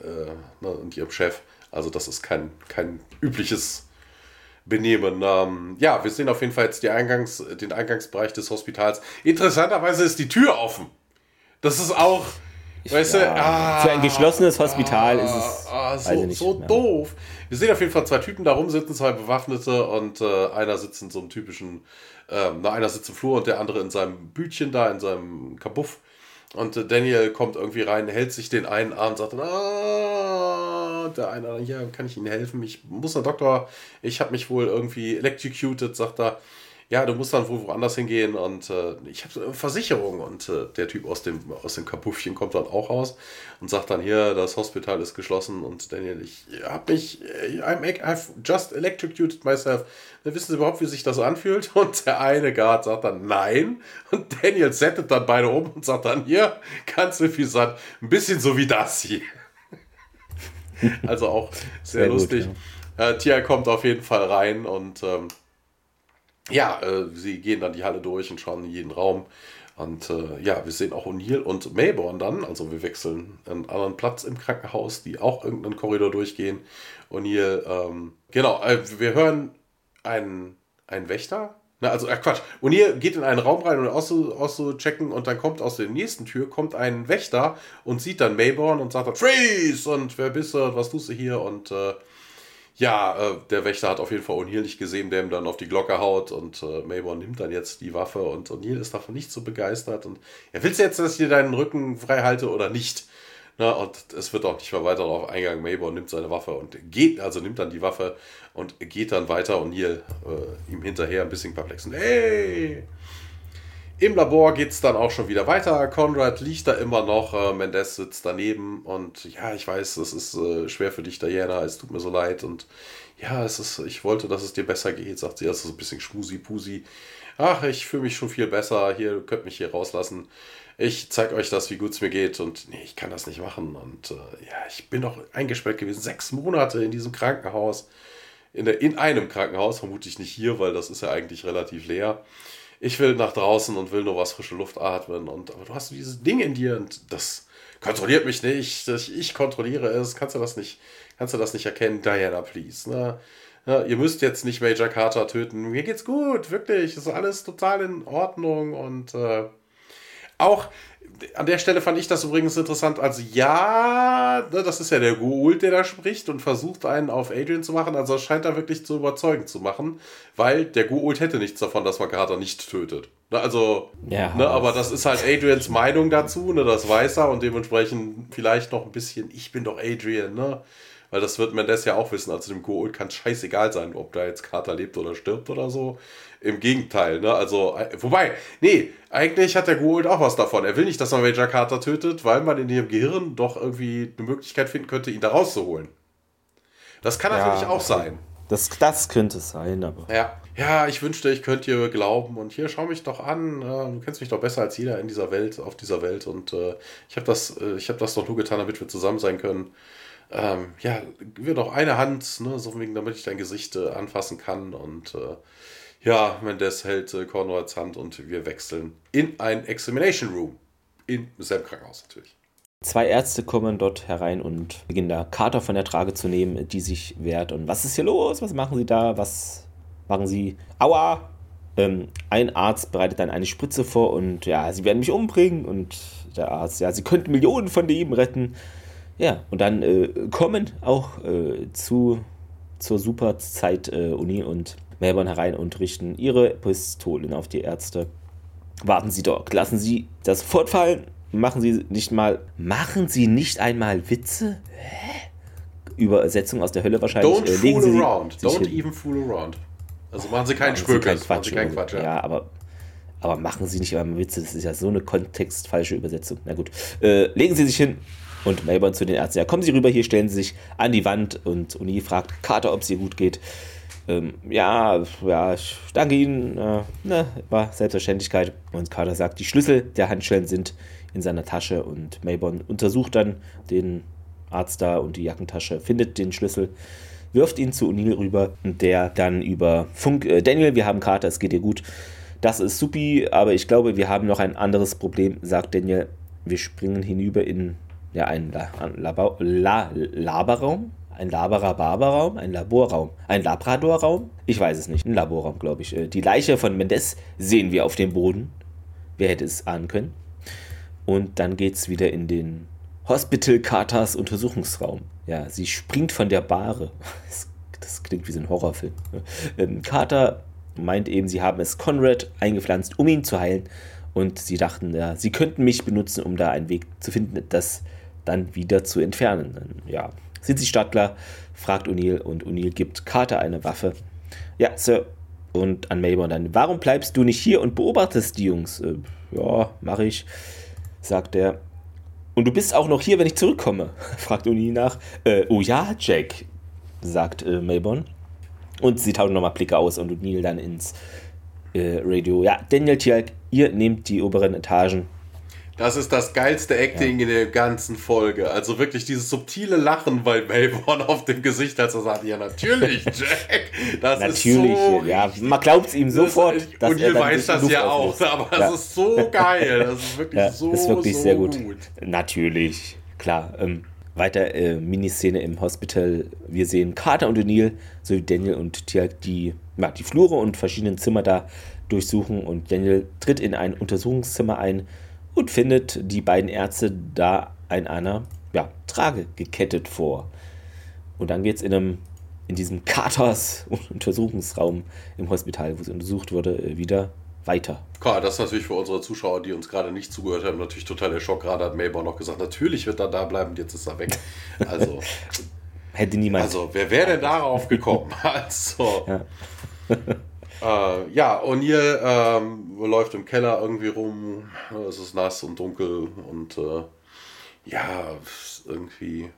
äh, ne, und ihrem Chef. Also das ist kein, kein übliches Benehmen. Ähm, ja, wir sehen auf jeden Fall jetzt Eingangs, den Eingangsbereich des Hospitals. Interessanterweise ist die Tür offen. Das ist auch, weißt du, ah, Für ein geschlossenes Hospital ist es ah, weiß so, ich nicht, so ja. doof. Wir sehen auf jeden Fall zwei Typen da rumsitzen, zwei Bewaffnete und äh, einer sitzt in so einem typischen, ähm, na, einer sitzt im Flur und der andere in seinem Bütchen da, in seinem Kabuff. Und äh, Daniel kommt irgendwie rein, hält sich den einen Arm, sagt dann, ah, der eine, ja, kann ich Ihnen helfen? Ich muss ein Doktor, ich habe mich wohl irgendwie electrocuted, sagt er. Ja, du musst dann wohl woanders hingehen und äh, ich habe Versicherung und äh, der Typ aus dem, aus dem Kapuffchen kommt dann auch raus und sagt dann hier, das Hospital ist geschlossen und Daniel, ich habe mich, äh, I'm, I've just electrocuted myself. Dann wissen Sie überhaupt, wie sich das anfühlt? Und der eine Guard sagt dann nein und Daniel settet dann beide um und sagt dann hier, ganz suffisant, ein bisschen so wie das hier. also auch sehr, Sehr gut, lustig. Äh, Tia kommt auf jeden Fall rein und ähm, ja, äh, sie gehen dann die Halle durch und schauen in jeden Raum. Und äh, ja, wir sehen auch O'Neill und Mayborn dann. Also wir wechseln einen anderen Platz im Krankenhaus, die auch irgendeinen Korridor durchgehen. O'Neill, ähm, genau, äh, wir hören einen, einen Wächter. Na, also, äh, Quatsch. O'Neill geht in einen Raum rein, um auszu, auszuchecken und dann kommt aus der nächsten Tür kommt ein Wächter und sieht dann Mayborn und sagt dann, Freeze! Und wer bist du? Was tust du hier? Und äh, ja, äh, der Wächter hat auf jeden Fall O'Neill nicht gesehen, der ihm dann auf die Glocke haut und äh, Mayborn nimmt dann jetzt die Waffe und O'Neill ist davon nicht so begeistert und er willst du jetzt, dass ich dir deinen Rücken frei halte oder nicht? Na, und es wird auch nicht mehr weiter darauf eingegangen. Mayborn nimmt seine Waffe und geht, also nimmt dann die Waffe und geht dann weiter Neil äh, ihm hinterher ein bisschen perplex. Und, Hey! Im Labor geht es dann auch schon wieder weiter. Conrad liegt da immer noch, äh, Mendes sitzt daneben und ja, ich weiß, es ist äh, schwer für dich, Diana, es tut mir so leid und ja, es ist, ich wollte, dass es dir besser geht, sagt sie, das ist ein bisschen schmusi-pusi. Ach, ich fühle mich schon viel besser, hier, könnt mich hier rauslassen. Ich zeige euch das, wie gut es mir geht und nee, ich kann das nicht machen. Und äh, ja, ich bin doch eingesperrt gewesen, sechs Monate in diesem Krankenhaus, in, der, in einem Krankenhaus, vermutlich nicht hier, weil das ist ja eigentlich relativ leer ich will nach draußen und will nur was frische Luft atmen und aber du hast dieses Ding in dir und das kontrolliert mich nicht. Ich, ich kontrolliere es. Kannst du das nicht, kannst du das nicht erkennen? Diana, please. Ne? Ja, ihr müsst jetzt nicht Major Carter töten. Mir geht's gut, wirklich. Ist alles total in Ordnung und äh, auch an der Stelle fand ich das übrigens interessant. Also, ja, ne, das ist ja der Gould, der da spricht und versucht, einen auf Adrian zu machen. Also, es scheint da wirklich zu überzeugend zu machen, weil der Gould hätte nichts davon, dass man Carter nicht tötet. Ne, also, Ja. ne, aber das ist halt Adrians Meinung dazu, ne, das weiß er und dementsprechend vielleicht noch ein bisschen, ich bin doch Adrian, ne? Weil das wird Mendes ja auch wissen. Also dem Gould kann scheißegal sein, ob da jetzt Carter lebt oder stirbt oder so. Im Gegenteil, ne? Also, äh, wobei, nee, eigentlich hat der Gould auch was davon. Er will nicht, dass man Major Carter tötet, weil man in ihrem Gehirn doch irgendwie eine Möglichkeit finden könnte, ihn da rauszuholen. Das kann natürlich auch sein. Das, das könnte es sein, aber. Ja. Ja, ich wünschte, ich könnte dir glauben und hier, schau mich doch an. äh, Du kennst mich doch besser als jeder in dieser Welt, auf dieser Welt und äh, ich habe das, äh, ich habe das doch nur getan, damit wir zusammen sein können. Ähm, ja, wir doch eine Hand, ne, so wegen, damit ich dein Gesicht äh, anfassen kann und äh, Ja, Mendes hält äh, Konrads Hand und wir wechseln in ein Examination Room. In selben Krankenhaus natürlich. Zwei Ärzte kommen dort herein und beginnen da Carter von der Trage zu nehmen, die sich wehrt. Und was ist hier los? Was machen sie da? Was machen sie? Aua! Ähm, ein Arzt bereitet dann eine Spritze vor und ja, sie werden mich umbringen. Und der Arzt, ja, sie könnten Millionen von Leben retten. Ja, und dann äh, kommen auch äh, zu, zur Superzeit äh, und Melbourne herein und richten ihre Pistolen auf die Ärzte. Warten Sie dort, lassen Sie das fortfallen. Machen Sie nicht mal, machen Sie nicht einmal Witze? Hä? Übersetzung aus der Hölle wahrscheinlich. Don't Äh, legen fool Sie around. Don't hin. even fool around. Also machen Sie keinen Spökes. keinen Machen Quatsch. Sie keinen Quatsch, ja. ja, aber, aber machen Sie nicht einmal Witze. Das ist ja so eine kontextfalsche Übersetzung. Na gut. Äh, legen Sie sich hin. Und Melbourne zu den Ärzten. Ja, kommen Sie rüber, hier stellen Sie sich an die Wand. Und Uni fragt Carter, ob es ihr gut geht. Ähm, ja, ja, ich danke Ihnen. Äh, ne, war Selbstverständlichkeit. Und Carter sagt, die Schlüssel der Handschellen sind in seiner Tasche. Und Mayborn untersucht dann den Arzt da und die Jackentasche, findet den Schlüssel, wirft ihn zu O'Neill rüber. Und der dann über Funk, äh, Daniel, wir haben Carter, es geht dir gut. Das ist supi, aber ich glaube, wir haben noch ein anderes Problem, sagt Daniel. Wir springen hinüber in ja, einen La Laba La Laberraum. Ein Labara-Barber-Raum, ein Laborraum, ein Labrador-Raum? Ich weiß es nicht. Ein Laborraum, glaube ich. Äh, Die Leiche von Mendes sehen wir auf dem Boden. Wer hätte es ahnen können? Und dann geht es wieder in den Hospital Carters Untersuchungsraum. Ja, sie springt von der Bahre. Das, klingt wie so ein Horrorfilm. Ähm, Carter meint eben, sie haben es Conrad eingepflanzt, um ihn zu heilen. Und sie dachten, ja, sie könnten mich benutzen, um da einen Weg zu finden, das dann wieder zu entfernen. Dann, ja, sind sie startklar? fragt O'Neill und O'Neill gibt Carter eine Waffe. Ja, Sir. Und an Mayborn dann, warum bleibst du nicht hier und beobachtest die Jungs? Äh, ja, mache ich, sagt er. Und du bist auch noch hier, wenn ich zurückkomme? fragt O'Neill nach. Äh, oh ja, Jack, sagt äh, Mayborn. Und sie tauschen nochmal Blicke aus und O'Neill dann ins äh, Radio. Ja, Daniel Tialk, ihr nehmt die oberen Etagen. Das ist das geilste Acting in der ganzen Folge. Also wirklich dieses subtile Lachen bei Melbourne auf dem Gesicht, als er sagt, ja natürlich, Jack. Das Natürlich, ist so ja, man glaubt ihm sofort. Das, dass und er ihr weiß das ja auch, aber das Ja. ist so geil. Das ist wirklich Ja, so, das ist wirklich so sehr gut. Natürlich, klar. Ähm, weiter äh, Miniszene im Hospital. Wir sehen Carter und O'Neill sowie Daniel und Tialk die, ja, die Flure und verschiedenen Zimmer da durchsuchen und Daniel tritt in ein Untersuchungszimmer ein und findet die beiden Ärzte da in einer ja, Trage gekettet vor. Und dann geht es in einem in diesem Carters Untersuchungsraum im Hospital, wo es untersucht wurde, äh, wieder weiter. Klar, das ist natürlich für unsere Zuschauer, die uns gerade nicht zugehört haben, natürlich total der Schock. Gerade hat Melbourne noch gesagt, natürlich wird er da bleiben, jetzt ist er weg. Also, Hätte niemand. also wer wäre denn darauf gekommen? Also, Ja. Äh, ja, O'Neill ähm, läuft im Keller irgendwie rum. Es ist nass und dunkel und äh, ja, irgendwie.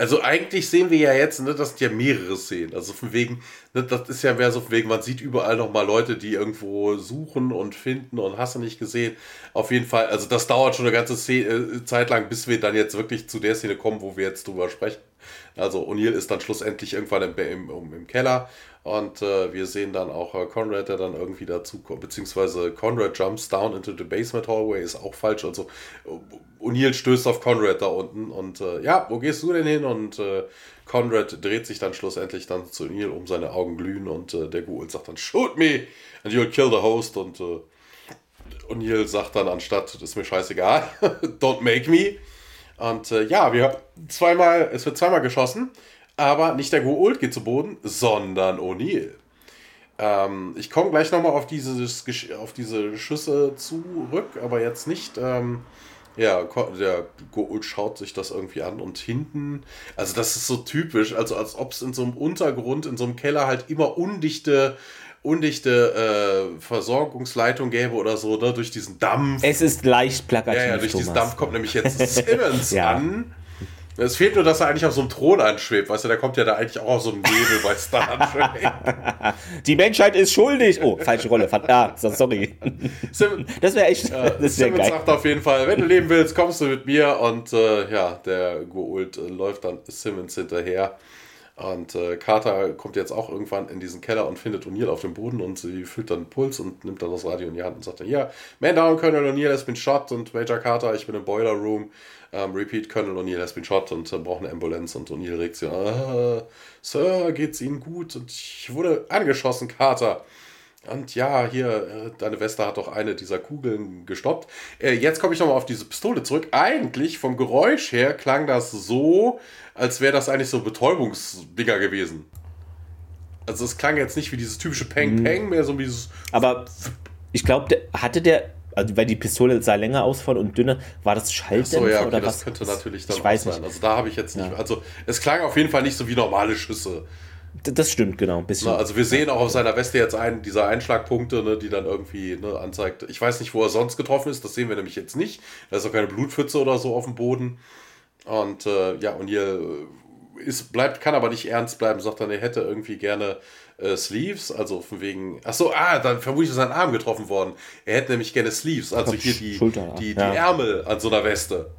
Also eigentlich sehen wir ja jetzt, ne, das sind ja mehrere Szenen. Also von wegen, ne, das ist ja mehr so von wegen, man sieht überall nochmal Leute, die irgendwo suchen und finden und hast du nicht gesehen. Auf jeden Fall, also das dauert schon eine ganze Szene, äh, Zeit lang, bis wir dann jetzt wirklich zu der Szene kommen, wo wir jetzt drüber sprechen. Also O'Neill ist dann schlussendlich irgendwann im, im, im, im Keller und äh, wir sehen dann auch äh, Conrad, der dann irgendwie dazu kommt, beziehungsweise Conrad jumps down into the basement hallway, ist auch falsch. Also O'Neill stößt auf Conrad da unten und äh, ja, wo gehst du denn hin? Und äh, Conrad dreht sich dann schlussendlich dann zu O'Neill, um seine Augen glühen und äh, der Ghoul sagt dann, shoot me and you'll kill the host und äh, O'Neill sagt dann anstatt, ist mir scheißegal, don't make me. Und äh, ja, wir zweimal, es wird zweimal geschossen, aber nicht der Goult geht zu Boden, sondern O'Neill. Ähm, ich komme gleich nochmal auf, dieses, auf diese Schüsse zurück, aber jetzt nicht. Ähm, ja, der Goult schaut sich das irgendwie an und hinten, also das ist so typisch, also als ob es in so einem Untergrund, in so einem Keller halt immer undichte, undichte äh, Versorgungsleitung gäbe oder so, ne, durch diesen Dampf. es ist leicht plakativ. Ja, ja, durch diesen Thomas. Dampf kommt nämlich jetzt Simmons Ja. an. Es fehlt nur, dass er eigentlich auf so einem Thron anschwebt. Weißt du, der kommt ja da eigentlich auch auf so einem Nebel bei Star Trek. Die Menschheit ist schuldig. Oh, falsche Rolle. Ah, so- sorry. Sim Das wäre echt. äh, Das wäre Simmons geil. sagt auf jeden Fall, wenn du leben willst, kommst du mit mir. Und äh, ja, der Goult äh, läuft dann Simmons hinterher. Und äh, Carter kommt jetzt auch irgendwann in diesen Keller und findet O'Neill auf dem Boden und sie fühlt dann Puls und nimmt dann das Radio in die Hand und sagt dann, ja, Man down, Colonel O'Neill has been shot und Major Carter, ich bin im Boiler Room. Um, repeat, Colonel O'Neill has been shot und äh, braucht eine Ambulanz und O'Neill regt sich, ah, Sir, geht's Ihnen gut? Und ich wurde angeschossen, Carter. Und ja, hier, äh, deine Weste hat doch eine dieser Kugeln gestoppt. Äh, jetzt komme ich nochmal auf diese Pistole zurück. Eigentlich, vom Geräusch her, klang das so, als wäre das eigentlich so Betäubungsdinger gewesen. Also es klang jetzt nicht wie dieses typische Peng Peng, mehr so wie dieses. Aber ich glaube, hatte der, also weil die Pistole sah länger ausfallen und dünner, war das Schalldämpfer So, ja, okay, oder das was? könnte natürlich dann ich weiß sein. nicht. Also da habe ich jetzt nicht. Ja. Also es klang auf jeden Fall nicht so wie normale Schüsse. D- Das stimmt, genau. Ein bisschen. Na, also wir sehen auch auf seiner Weste jetzt einen dieser Einschlagpunkte, ne, die dann irgendwie ne, anzeigt. Ich weiß nicht, wo er sonst getroffen ist, das sehen wir nämlich jetzt nicht. Da ist auch keine Blutpfütze oder so auf dem Boden. Und äh, ja, und hier äh, ist, bleibt, kann aber nicht ernst bleiben, sagt dann, er hätte irgendwie gerne äh, Sleeves, also von wegen. Ach so, ah, dann vermutlich ist sein Arm getroffen worden. Er hätte nämlich gerne Sleeves, also hier die, Schulter, die, die ja. Ärmel an so einer Weste.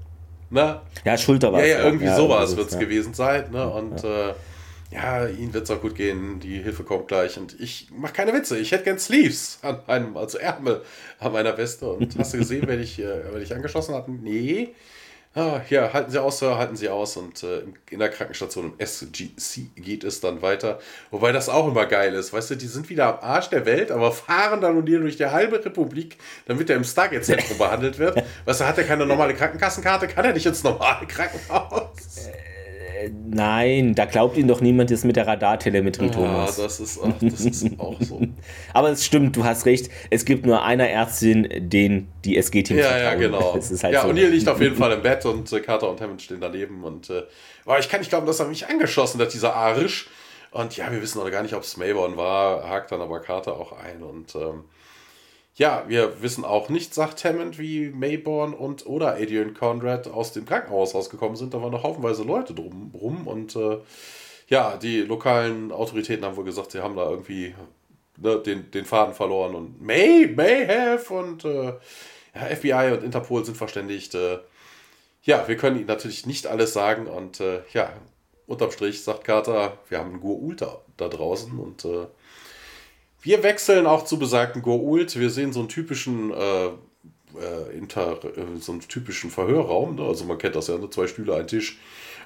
Ne? ja, Schulter war Ja, ja, irgendwie sowas also, wird es ja. gewesen sein. Ne? Und ja, äh, ja ihnen wird es auch gut gehen. Die Hilfe kommt gleich. Und ich mache keine Witze. Ich hätte gern Sleeves an einem, also Ärmel an meiner Weste. Und hast du gesehen, wenn ich, äh, wenn ich angeschossen hatte? Nee. Ah, ja, halten Sie aus, Sir, halten Sie aus. Und äh, in der Krankenstation im SGC geht es dann weiter. Wobei das auch immer geil ist. Weißt du, die sind wieder am Arsch der Welt, aber fahren dann und durch die halbe Republik, damit er im Stargate-Zentrum behandelt wird. Weißt du, hat er keine normale Krankenkassenkarte? Kann er nicht ins normale Krankenhaus? Nein, da glaubt ihn doch niemand das mit der Radartelemetrie, Ja, Thomas. das ist, ach, das ist auch so. Aber es stimmt, du hast recht. Es gibt nur einer Ärztin, den die SG-Team Ja, ja, genau. Halt ja, so. und hier liegt auf jeden Fall im Bett und äh, Carter und Hammond stehen daneben. Und äh, aber ich kann nicht glauben, dass er mich angeschossen hat, dieser Arisch. Und ja, wir wissen noch gar nicht, ob es Mayborn war, hakt dann aber Carter auch ein. Und ähm, ja, wir wissen auch nicht, sagt Hammond, wie Mayborn und oder Adrian Conrad aus dem Krankenhaus rausgekommen sind. Da waren noch haufenweise Leute drum rum. Und äh, ja, die lokalen Autoritäten haben wohl gesagt, sie haben da irgendwie ne, den, den Faden verloren und may, may have und äh, ja, FBI und Interpol sind verständigt. Äh, ja, wir können ihnen natürlich nicht alles sagen und äh, ja, unterm Strich sagt Carter, wir haben einen Goa'uld da, da draußen und äh, wir wechseln auch zu besagten Goa'uld. Wir sehen so einen typischen äh, äh, Inter, äh, so einen typischen Verhörraum. Ne? Also man kennt das ja, ne? zwei Stühle, ein Tisch.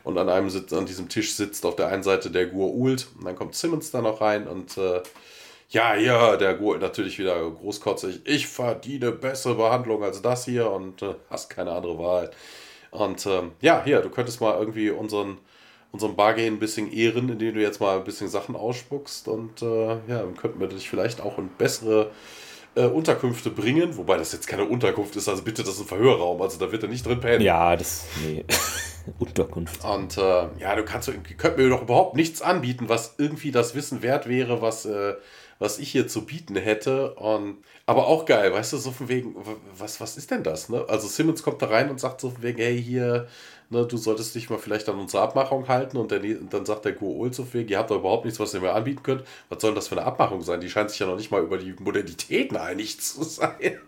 Und an einem sitzt, an diesem Tisch sitzt auf der einen Seite der Goa'uld. Und dann kommt Simmons da noch rein und äh, ja, ja, der Goa'uld natürlich wieder großkotzig. Ich verdiene bessere Behandlung als das hier und äh, hast keine andere Wahl. Und ähm, ja, hier, du könntest mal irgendwie unseren, unseren Bargain ein bisschen ehren, indem du jetzt mal ein bisschen Sachen ausspuckst. Und äh, ja, dann könnten wir dich vielleicht auch in bessere äh, Unterkünfte bringen. Wobei das jetzt keine Unterkunft ist, also bitte, das ist ein Verhörraum. Also da wird er nicht drin pennen. Ja, das. Nee. Unterkunft. Und äh, ja, du kannst, könnt mir doch überhaupt nichts anbieten, was irgendwie das Wissen wert wäre, was, äh, was ich hier zu bieten hätte. Und, aber auch geil, weißt du, so von wegen, was, was ist denn das? Ne? Also Simmons kommt da rein und sagt so von wegen, hey, hier, ne, du solltest dich mal vielleicht an unsere Abmachung halten. Und, der, und dann sagt der Gool so viel, ihr habt doch überhaupt nichts, was ihr mir anbieten könnt. Was soll das für eine Abmachung sein? Die scheint sich ja noch nicht mal über die Modalitäten einig zu sein.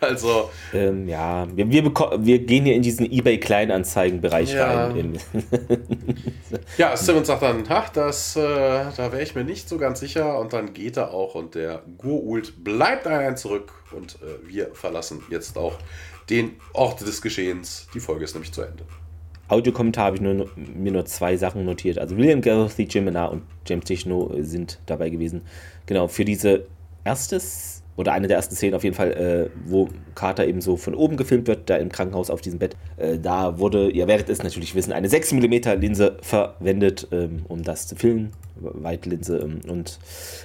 Also, Ähm, ja, wir, wir, wir gehen hier in diesen eBay-Kleinanzeigen-Bereich Ja. rein. In, Ja, Simmons sagt dann, ach, das, äh, da wäre ich mir nicht so ganz sicher. Und dann geht er auch und der Gurult bleibt allein zurück. Und äh, wir verlassen jetzt auch den Ort des Geschehens. Die Folge ist nämlich zu Ende. Audiokommentar habe ich nur, mir nur zwei Sachen notiert. Also William Garothy, Jim Menard und James Tichno sind dabei gewesen. Genau, für diese erstes oder eine der ersten Szenen auf jeden Fall, äh, wo Carter eben so von oben gefilmt wird, da im Krankenhaus auf diesem Bett. Äh, da wurde, ihr werdet es natürlich wissen, eine 6 mm Linse verwendet, ähm, um das zu filmen. Weitlinse. Ähm, und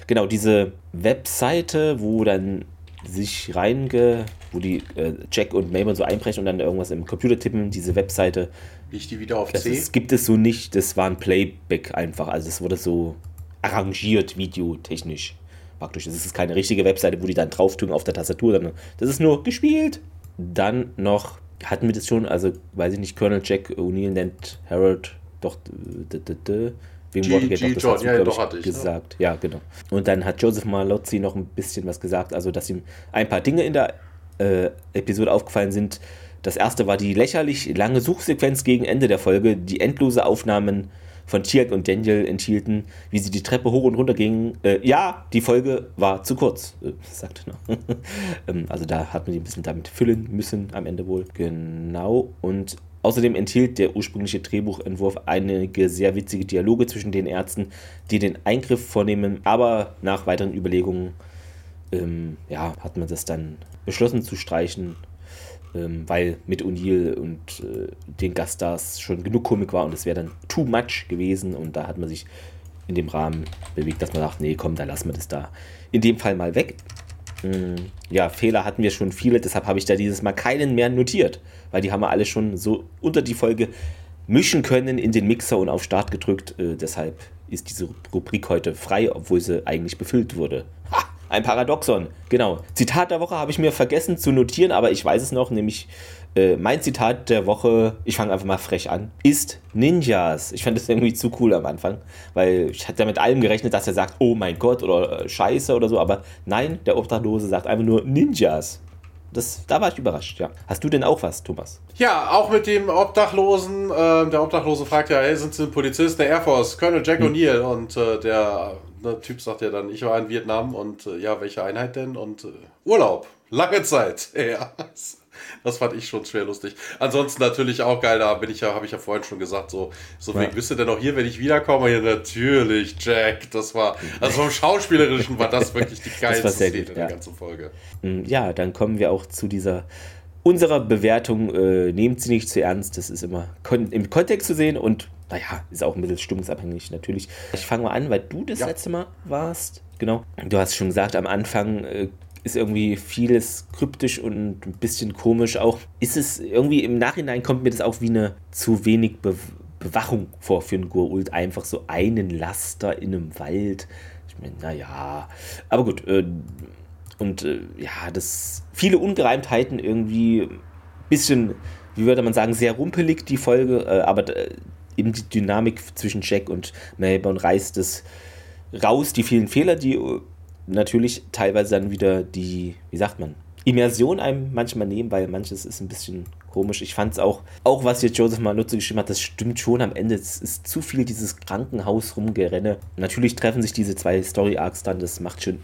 genau, diese Webseite, wo dann sich reinge, wo die äh, Jack und Mabel so einbrechen und dann irgendwas im Computer tippen, diese Webseite, Liegt die wieder auf das C? ist, gibt es so nicht, das war ein Playback einfach. Also es wurde so arrangiert, videotechnisch praktisch. Das ist keine richtige Webseite, wo die dann drauf tun auf der Tastatur, sondern das ist nur gespielt. Dann noch, hatten wir das schon, also weiß ich nicht, Colonel Jack O'Neill nennt Harold doch d- d- d- wegen G- Watergate, G. das John, hast du, ja, doch, hatte ich, ne? gesagt. Ja, genau. Und dann hat Joseph Malozzi noch ein bisschen was gesagt, also dass ihm ein paar Dinge in der äh, Episode aufgefallen sind. Das erste war die lächerlich lange Suchsequenz gegen Ende der Folge, die endlose Aufnahmen von Tiak und Daniel enthielten, wie sie die Treppe hoch und runter gingen. Äh, ja, die Folge war zu kurz, äh, sagte er. ähm, also da hat man die ein bisschen damit füllen müssen, am Ende wohl. Genau. Und Außerdem enthielt der ursprüngliche Drehbuchentwurf einige sehr witzige Dialoge zwischen den Ärzten, die den Eingriff vornehmen, aber nach weiteren Überlegungen ähm, ja, hat man das dann beschlossen zu streichen, ähm, weil mit O'Neill und äh, den Gaststars schon genug Komik war und es wäre dann too much gewesen und da hat man sich in dem Rahmen bewegt, dass man dachte, nee, komm, da lassen wir das da in dem Fall mal weg. Ähm, ja, Fehler hatten wir schon viele, deshalb habe ich da dieses Mal keinen mehr notiert weil die haben wir alle schon so unter die Folge mischen können in den Mixer und auf Start gedrückt. Äh, deshalb ist diese Rubrik heute frei, obwohl sie eigentlich befüllt wurde. Ha, ein Paradoxon, genau. Zitat der Woche habe ich mir vergessen zu notieren, aber ich weiß es noch, nämlich äh, mein Zitat der Woche, ich fange einfach mal frech an, ist Ninjas. Ich fand das irgendwie zu cool am Anfang, weil ich hatte ja mit allem gerechnet, dass er sagt, oh mein Gott oder äh, Scheiße oder so, aber nein, der Obdachlose sagt einfach nur Ninjas. Das, da war ich überrascht, ja. Hast du denn auch was, Thomas? Ja, auch mit dem Obdachlosen. Äh, der Obdachlose fragt ja, hey, sind Sie ein Polizist der Air Force? Colonel Jack hm. O'Neill. Und äh, der, der, Typ sagt ja dann, ich war in Vietnam und äh, ja, welche Einheit denn? Und äh, Urlaub. Lange Zeit. Ja. Das fand ich schon schwer lustig. Ansonsten natürlich auch geil, da bin ich ja, habe ich ja vorhin schon gesagt, so, so ja. bist du denn noch hier, wenn ich wiederkomme? Ja, natürlich, Jack. Das war, also vom Schauspielerischen war das wirklich die geilste Szene gut, ja. der ganzen Folge. Mm, ja, dann kommen wir auch zu dieser unserer Bewertung. Äh, nehmt sie nicht zu ernst, das ist immer kon im Kontext zu sehen und naja, ist auch ein bisschen stimmungsabhängig natürlich. Ich fange mal an, weil du das ja. letzte Mal warst. Genau. Du hast schon gesagt, am Anfang äh, ist irgendwie vieles kryptisch und ein bisschen komisch auch. Ist es irgendwie im Nachhinein kommt mir das auch wie eine zu wenig Be Bewachung vor für einen Gurult. Einfach so einen Laster in einem Wald. Ich meine, naja. Aber gut. Äh, und äh, ja, das viele Ungereimtheiten irgendwie bisschen, wie würde man sagen, sehr rumpelig die Folge. Äh, aber äh, eben die Dynamik zwischen Jack und Melbourne reißt es raus. Die vielen Fehler, die natürlich teilweise dann wieder die, wie sagt man, Immersion einem manchmal nehmen, weil manches ist ein bisschen komisch. Ich fand es auch, auch was jetzt Joseph Manuzzi geschrieben hat, das stimmt schon am Ende. Es ist zu viel dieses Krankenhaus rumgerenne. Natürlich treffen sich diese zwei Story Arcs dann, das macht schon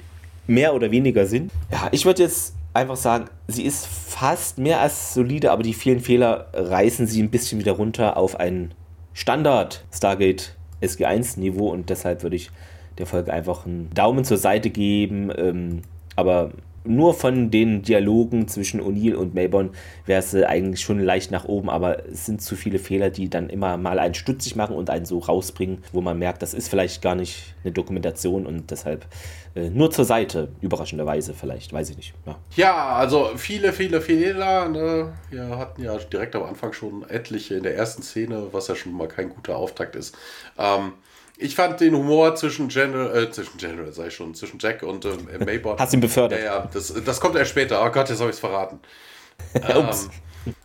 mehr oder weniger Sinn. Ja, ich würde jetzt einfach sagen, sie ist fast mehr als solide, aber die vielen Fehler reißen sie ein bisschen wieder runter auf ein Standard Stargate SG1 Niveau und deshalb würde ich der Folge einfach einen Daumen zur Seite geben. Ähm, aber nur von den Dialogen zwischen O'Neill und Melbourne wäre es äh, eigentlich schon leicht nach oben, aber es sind zu viele Fehler, die dann immer mal einen stutzig machen und einen so rausbringen, wo man merkt, das ist vielleicht gar nicht eine Dokumentation und deshalb äh, nur zur Seite, überraschenderweise vielleicht, weiß ich nicht. Ja, ja also viele, viele Fehler. Ne? Wir hatten ja direkt am Anfang schon etliche in der ersten Szene, was ja schon mal kein guter Auftakt ist. Ähm, ich fand den Humor zwischen General, äh, zwischen General, sag ich schon, zwischen Jack und ähm, Maybot. Hast ihn befördert. Ja, ja, das, das kommt erst später. Oh Gott, jetzt habe ich es verraten. ähm,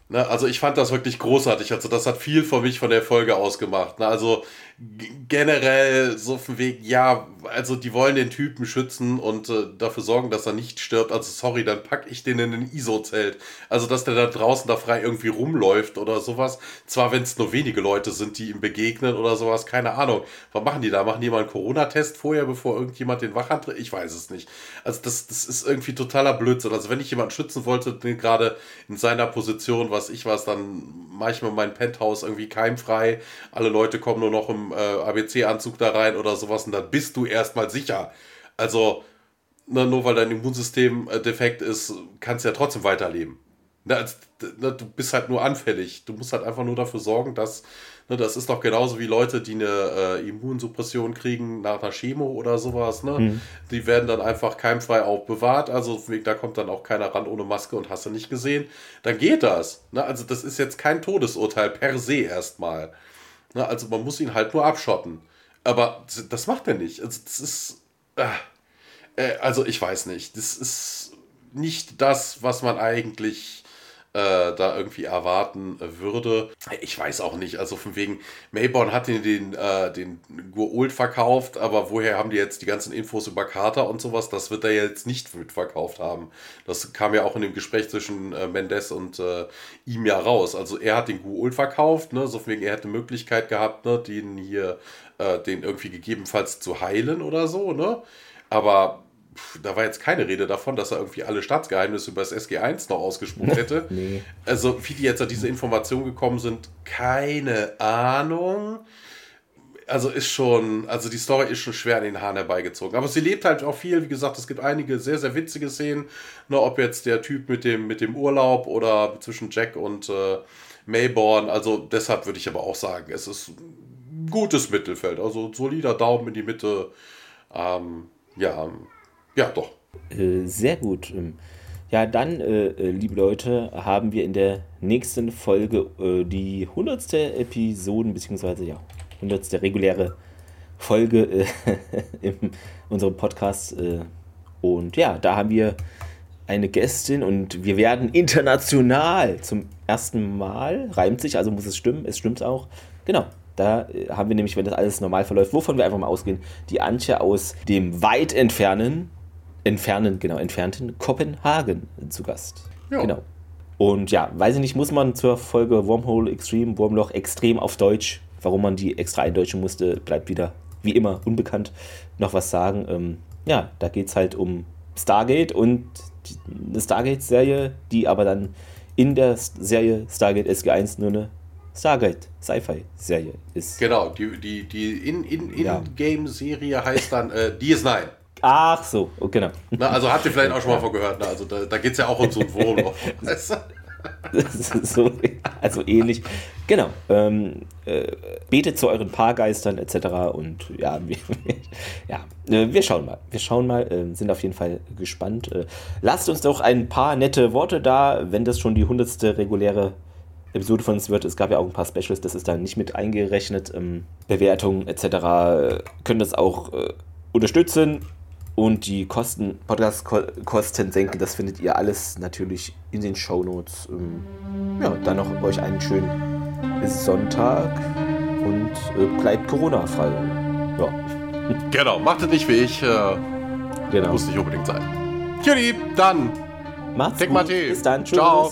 ne, also ich fand das wirklich großartig. Also das hat viel für mich von der Folge ausgemacht. Ne? Also generell so von wegen, ja, also die wollen den Typen schützen und äh, dafür sorgen, dass er nicht stirbt. Also sorry, dann pack ich den in ein ISO-Zelt. Also dass der da draußen da frei irgendwie rumläuft oder sowas. Zwar, wenn es nur wenige Leute sind, die ihm begegnen oder sowas, keine Ahnung. Was machen die da? Machen die mal einen Corona-Test vorher, bevor irgendjemand den Wachhand? Ich weiß es nicht. Also das, das ist irgendwie totaler Blödsinn. Also wenn ich jemanden schützen wollte, gerade in seiner Position, was ich was, dann mache ich mir mein Penthouse irgendwie keimfrei. Alle Leute kommen nur noch im äh, ABC-Anzug da rein oder sowas und dann bist du erstmal sicher. Also, ne, nur weil dein Immunsystem äh, defekt ist, kannst du ja trotzdem weiterleben. Ne, ne, du bist halt nur anfällig. Du musst halt einfach nur dafür sorgen, dass. Ne, das ist doch genauso wie Leute, die eine äh, Immunsuppression kriegen nach einer Chemo oder sowas. Ne? Mhm. Die werden dann einfach keimfrei aufbewahrt. Also da kommt dann auch keiner ran ohne Maske und hast du nicht gesehen. Dann geht das. Ne? Also das ist jetzt kein Todesurteil per se erstmal. Ne? Also man muss ihn halt nur abschotten. Aber das macht er nicht. Also das ist. Äh, äh, also ich weiß nicht. Das ist nicht das, was man eigentlich äh, da irgendwie erwarten würde. Ich weiß auch nicht. Also von wegen, Mayborn hat den, den, äh, den Guold verkauft, aber woher haben die jetzt die ganzen Infos über Carter und sowas? Das wird er jetzt nicht mitverkauft haben. Das kam ja auch in dem Gespräch zwischen äh, Mendes und äh, ihm ja raus. Also er hat den Guold verkauft, ne? so von wegen, er hätte Möglichkeit gehabt, ne? den hier, äh, den irgendwie gegebenenfalls zu heilen oder so, ne? Aber da war jetzt keine Rede davon, dass er irgendwie alle Staatsgeheimnisse über das SG1 noch ausgesprochen hätte. nee. Also, wie die jetzt an diese Informationen gekommen sind, keine Ahnung. Also ist schon, also die Story ist schon schwer an den Haaren herbeigezogen. Aber sie lebt halt auch viel. Wie gesagt, es gibt einige sehr, sehr witzige Szenen. Ne, ob jetzt der Typ mit dem, mit dem Urlaub oder zwischen Jack und äh, Mayborn. Also deshalb würde ich aber auch sagen, es ist ein gutes Mittelfeld. Also solider Daumen in die Mitte. Ähm, ja, ja, doch. Äh, sehr gut. Ähm, ja, dann, äh, äh, liebe Leute, haben wir in der nächsten Folge die 100. Episoden, beziehungsweise ja, 100. reguläre Folge in unserem Podcast. Und ja, da haben wir eine Gästin und wir werden international zum ersten Mal. Reimt sich, also muss es stimmen, es stimmt auch. Genau, da haben wir nämlich, wenn das alles normal verläuft, wovon wir einfach mal ausgehen, die Antje aus dem weit entfernen entfernen, genau, entfernten Kopenhagen zu Gast. Ja. Genau. Und ja, weiß ich nicht, muss man zur Folge Wormhole Extreme, Wurmloch extrem auf Deutsch, warum man die extra eindeutschen musste, bleibt wieder wie immer unbekannt, noch was sagen. Ähm, ja, da geht es halt um Stargate und die, eine Stargate-Serie, die aber dann in der Serie Stargate SG1 nur eine Stargate Sci-Fi-Serie ist. Genau, die, die, die In-Game-Serie in, in heißt dann äh, DS9. Ach so, genau. Na, also habt ihr vielleicht auch schon mal von gehört. Ne? Also da, da geht es ja auch um so ein Wurmloch. so, also ähnlich. Genau. Ähm, äh, betet zu euren Paargeistern etc. Und ja, wir, ja, äh, wir schauen mal. Wir schauen mal, äh, sind auf jeden Fall gespannt. Äh, lasst uns doch ein paar nette Worte da, wenn das schon die hundertste reguläre Episode von uns wird. Es gab ja auch ein paar Specials, das ist da nicht mit eingerechnet. Ähm, Bewertungen etc. Äh, können das auch äh, unterstützen und die Kosten, Podcast-Kosten senken. Das findet ihr alles natürlich in den Show Notes. Ähm, ja, dann noch euch einen schönen Sonntag und äh, bleibt Corona-frei. Ja. Genau, macht es nicht wie ich. Äh, genau. Muss nicht unbedingt sein. Judy, dann. Macht's gut. Bis dann. Tschüss. Ciao.